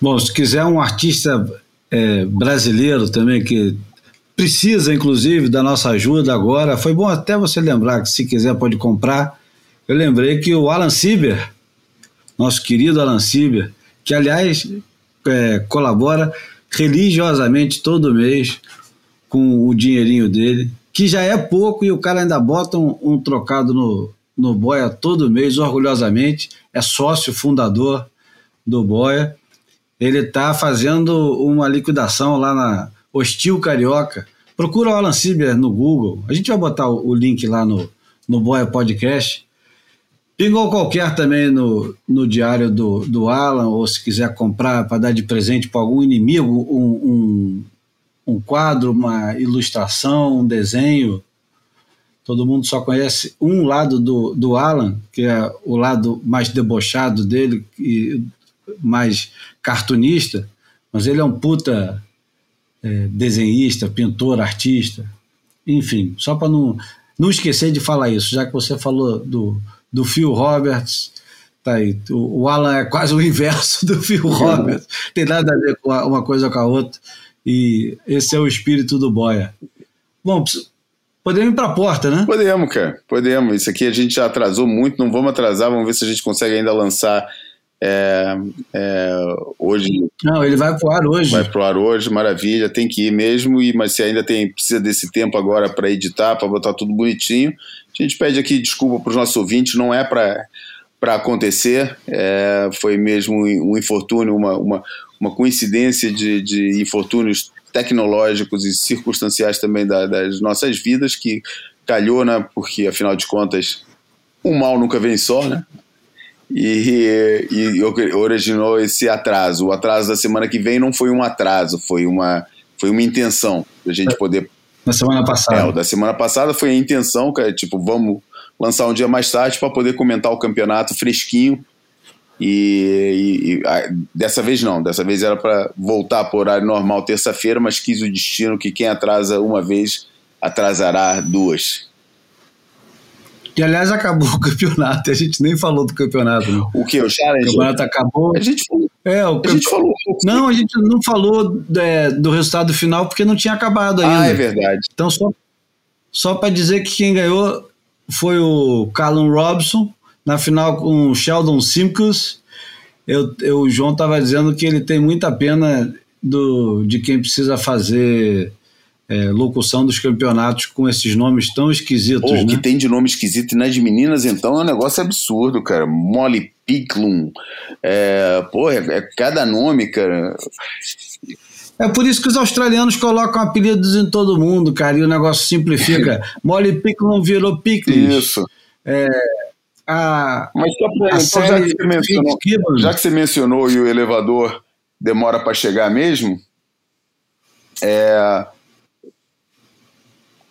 Bom, se quiser um artista é, brasileiro também que precisa, inclusive, da nossa ajuda agora, foi bom até você lembrar que se quiser pode comprar. Eu lembrei que o Alan Sieber, nosso querido Alan Sieber, que aliás é, colabora religiosamente todo mês com o dinheirinho dele, que já é pouco e o cara ainda bota um, um trocado no, no Boia todo mês, orgulhosamente, é sócio fundador do Boia. Ele está fazendo uma liquidação lá na Hostil Carioca. Procura o Alan Sieber no Google. A gente vai botar o, o link lá no, no Boia Podcast. Pingou qualquer também no, no diário do, do Alan, ou se quiser comprar para dar de presente para algum inimigo, um, um, um quadro, uma ilustração, um desenho. Todo mundo só conhece um lado do, do Alan, que é o lado mais debochado dele e mais cartunista, mas ele é um puta é, desenhista, pintor, artista. Enfim, só para não, não esquecer de falar isso, já que você falou do, do Phil Roberts, tá aí. O, o Alan é quase o inverso do Phil Roberts, tem nada a ver com uma coisa com a outra. E esse é o espírito do Boia. Bom, podemos ir para a porta, né? Podemos, cara. Podemos. Isso aqui a gente já atrasou muito, não vamos atrasar. Vamos ver se a gente consegue ainda lançar é, é, hoje. Não, ele vai pro ar hoje. Vai pro ar hoje, maravilha. Tem que ir mesmo. E, mas se ainda tem precisa desse tempo agora para editar, para botar tudo bonitinho, a gente pede aqui desculpa para os nossos ouvintes. Não é para acontecer. É, foi mesmo um infortúnio, uma, uma, uma coincidência de, de infortúnios tecnológicos e circunstanciais também da, das nossas vidas que calhou, né? Porque afinal de contas, o mal nunca vem só, né? E, e, originou esse atraso. O atraso da semana que vem não foi um atraso, foi uma, foi uma intenção da gente poder. Na semana passada. É, o da semana passada foi a intenção, cara, tipo, vamos lançar um dia mais tarde para poder comentar o campeonato fresquinho e, e, e dessa vez não, dessa vez era para voltar por horário normal terça-feira, mas quis o destino que quem atrasa uma vez atrasará duas. Que aliás acabou o campeonato, a gente nem falou do campeonato. Não. O que? O Challenge? O campeonato acabou. A gente falou. É, o a gente falou. Não, a gente não falou é, do resultado final porque não tinha acabado ainda. Ah, é verdade. Então, só, só para dizer que quem ganhou foi o Callum Robson, na final com o Sheldon Simcox. Eu, eu, o João estava dizendo que ele tem muita pena do, de quem precisa fazer é, locução dos campeonatos com esses nomes tão esquisitos. O né? que tem de nome esquisito e nas meninas, então, é um negócio absurdo, cara. Molly Picklum. É, porra, é, é cada nome, cara. É por isso que os australianos colocam apelidos em todo mundo, cara, e o negócio simplifica. Molly Picklum virou Pickles. Isso. É, a, Mas só pra, então, já, que você mencionou, já que você mencionou e o elevador demora para chegar mesmo, é,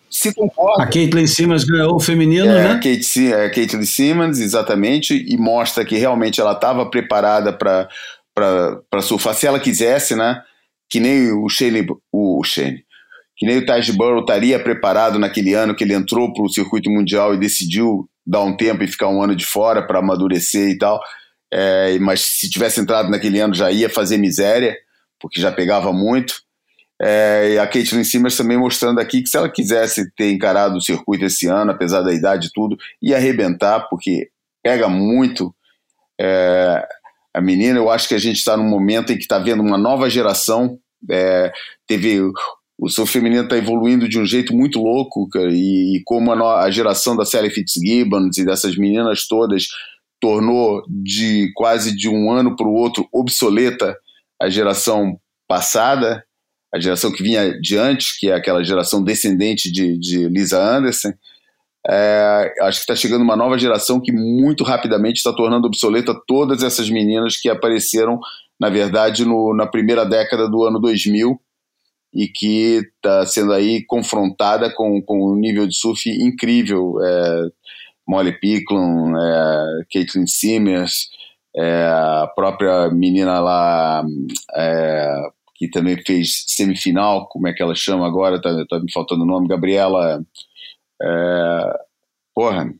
se concorda. A Caitlyn Simmons ganhou o feminino, é, né? A Kate, a Caitlyn Simmons, exatamente, e mostra que realmente ela estava preparada para surfar, se ela quisesse, né? que nem o Shane, o Shane, que nem o Taj Burrow estaria preparado naquele ano que ele entrou para o circuito mundial e decidiu dar um tempo e ficar um ano de fora para amadurecer e tal. É, mas se tivesse entrado naquele ano já ia fazer miséria, porque já pegava muito. É, e a Caitlyn Simmers também mostrando aqui que se ela quisesse ter encarado o circuito esse ano, apesar da idade e tudo, ia arrebentar, porque pega muito é, a menina. Eu acho que a gente está num momento em que está vendo uma nova geração. É, teve o seu feminino está evoluindo de um jeito muito louco, cara, e, e como a, a, geração da Sally Fitzgibbons e dessas meninas todas tornou de quase de um ano para o outro obsoleta a geração passada, a geração que vinha de antes, que é aquela geração descendente de, de Lisa Anderson. É, acho que está chegando uma nova geração que muito rapidamente está tornando obsoleta todas essas meninas que apareceram, na verdade, no, na primeira década do ano 2000 e que está sendo aí confrontada com, com um nível de surf incrível. É, Molly Picklum, é, Caitlin Simmers, é, a própria menina lá é, que também fez semifinal, como é que ela chama agora? Tá, tá me faltando o nome, Gabriela. É, porra,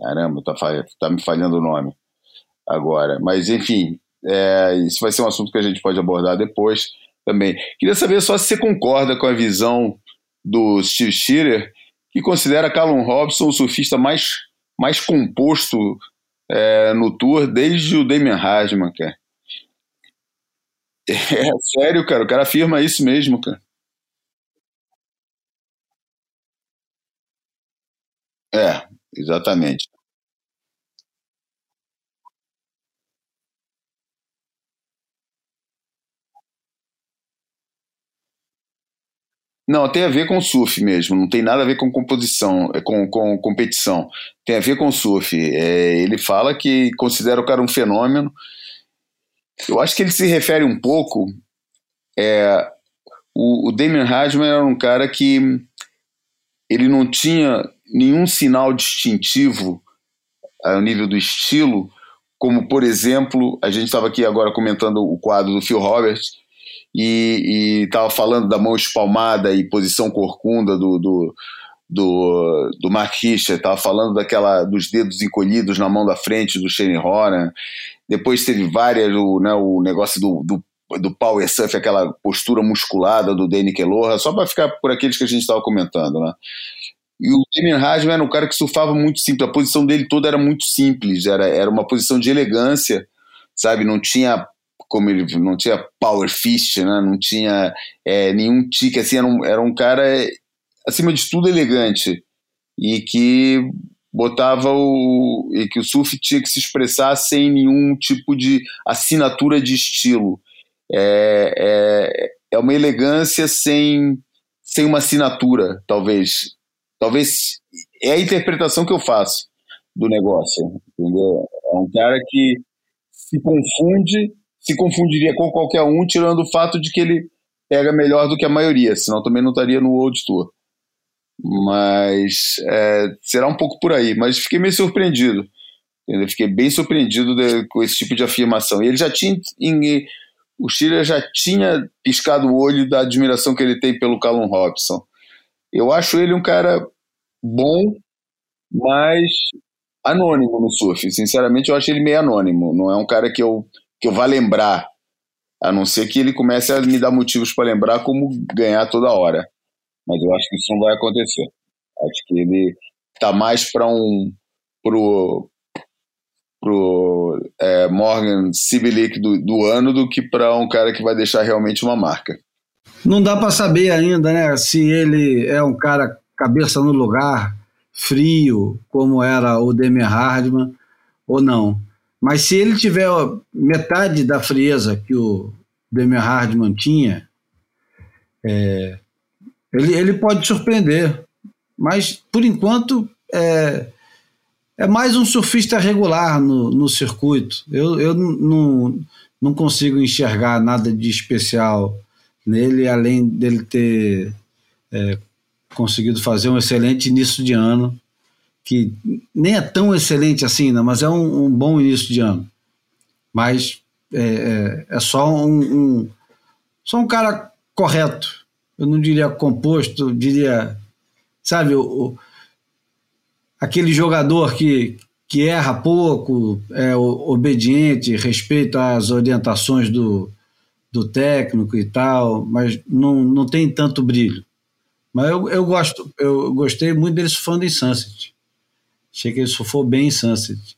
caramba, tá, tá me falhando o nome agora. Mas enfim, é, isso vai ser um assunto que a gente pode abordar depois também. Queria saber só se você concorda com a visão do Steve Shearer, que considera Callum Robson o surfista mais, mais composto é, no Tour desde o Damien Hardman, cara. É, sério, cara, o cara afirma isso mesmo, cara. É, exatamente. Não, tem a ver com surf mesmo, não tem nada a ver com composição, é, com, com competição. Tem a ver com surf. É, ele fala que considera o cara um fenômeno. Eu acho que ele se refere um pouco. É, o, o Damien era um cara que ele não tinha nenhum sinal distintivo ao nível do estilo, como por exemplo, a gente estava aqui agora comentando o quadro do Phil Roberts, e estava falando da mão espalmada e posição corcunda do, do, do, do Mark Richter, estava falando daquela dos dedos encolhidos na mão da frente do Shane Horan. Depois teve várias, o, né, o negócio do, do, do power surf, aquela postura musculada do Danny Kelloha, só para ficar por aqueles que a gente estava comentando, né? E o Damien Hajman era um cara que surfava muito simples, a posição dele toda era muito simples, era, era uma posição de elegância, sabe? Não tinha como ele não tinha power fist, né? não tinha é, nenhum tique, assim, era um, era um cara, acima de tudo, elegante e que botava o. e que o surf tinha que se expressar sem nenhum tipo de assinatura de estilo. É, é, é uma elegância sem, sem uma assinatura, talvez. Talvez é a interpretação que eu faço do negócio, entendeu? É um cara que se confunde se confundiria com qualquer um, tirando o fato de que ele pega melhor do que a maioria, senão também não estaria no World Tour. Mas é, será um pouco por aí. Mas fiquei meio surpreendido. Entendeu? Fiquei bem surpreendido de, com esse tipo de afirmação. E ele já tinha. Em, o Chile já tinha piscado o olho da admiração que ele tem pelo Callum Robson. Eu acho ele um cara bom, mas anônimo no surf. Sinceramente, eu acho ele meio anônimo. Não é um cara que eu que eu vá lembrar, a não ser que ele comece a me dar motivos para lembrar como ganhar toda hora. Mas eu acho que isso não vai acontecer. Acho que ele está mais para um pro pro é, Morgan Sibilic do, do ano do que para um cara que vai deixar realmente uma marca. Não dá para saber ainda, né, se ele é um cara cabeça no lugar, frio, como era o Demi Hardman, ou não. Mas se ele tiver metade da frieza que o Demi Hardman tinha, é, ele, ele pode surpreender. Mas, por enquanto, é, é mais um surfista regular no, no circuito. Eu, eu não, não consigo enxergar nada de especial nele, além dele ter é, conseguido fazer um excelente início de ano que nem é tão excelente assim, né, mas é um, um bom início de ano. Mas é, é, é só um, um, só um cara correto. Eu não diria composto, eu diria, sabe, o, o, aquele jogador que, que erra pouco, é obediente, respeita as orientações do, do técnico e tal, mas não, não tem tanto brilho. Mas eu, eu gosto, eu gostei muito dele surfando em Sunset. Achei que ele surfou bem em Sunset.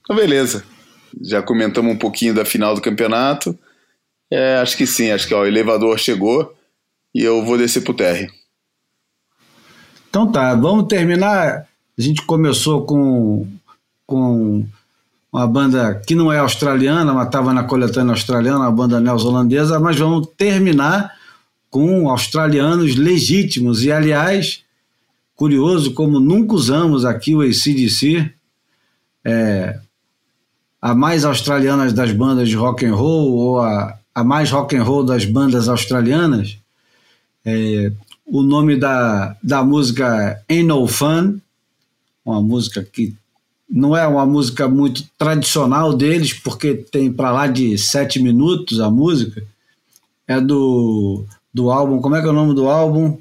Então, beleza. Já comentamos um pouquinho da final do campeonato. É, acho que sim, acho que ó, o elevador chegou e eu vou descer pro térreo. Então tá, vamos terminar. A gente começou com, com uma banda que não é australiana, mas estava na coletânea australiana, uma banda neozelandesa, mas vamos terminar com australianos legítimos. E, aliás, curioso como nunca usamos aqui o ACDC, é, a mais australiana das bandas de rock and roll, ou a, a mais rock and roll das bandas australianas. É, o nome da, da música Ain't No Fun, uma música que não é uma música muito tradicional deles, porque tem para lá de sete minutos a música. É do, do álbum, como é que é o nome do álbum?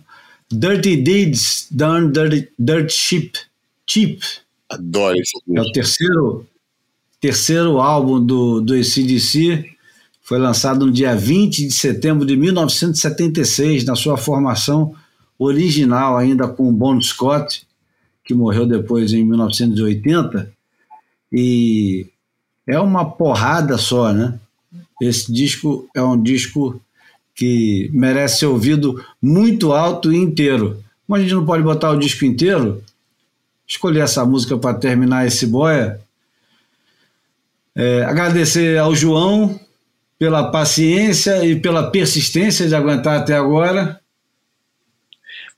Dirty Deeds Done Dirty, Dirt Cheap. Cheap. Adoro esse É o terceiro, terceiro álbum do, do ACDC. Foi lançado no dia 20 de setembro de 1976, na sua formação original, ainda com o Bon Scott que morreu depois em 1980, e é uma porrada só, né? Esse disco é um disco que merece ser ouvido muito alto e inteiro. Mas a gente não pode botar o disco inteiro, escolher essa música para terminar esse boia. É, agradecer ao João pela paciência e pela persistência de aguentar até agora.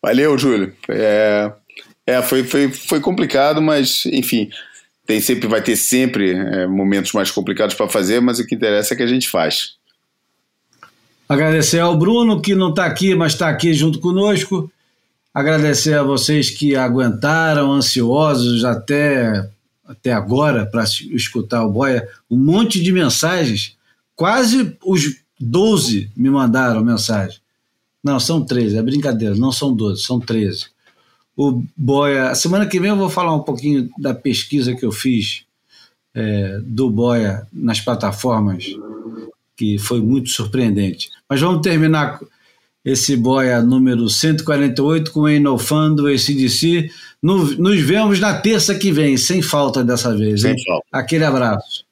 Valeu, Júlio. É, é, foi, foi, foi complicado, mas enfim, tem sempre, vai ter sempre é, momentos mais complicados para fazer, mas o que interessa é que a gente faz. Agradecer ao Bruno, que não está aqui, mas está aqui junto conosco. Agradecer a vocês que aguentaram, ansiosos até, até agora, para escutar o Boia. Um monte de mensagens, quase os 12 me mandaram mensagem. Não, são 13, é brincadeira, não são 12, são 13 o Boia. Semana que vem eu vou falar um pouquinho da pesquisa que eu fiz é, do Boia nas plataformas, que foi muito surpreendente. Mas vamos terminar esse Boia número 148 com o Enofan do ACDC. Nos vemos na terça que vem, sem falta dessa vez. Sem falta. Aquele abraço.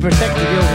To protect the guilty.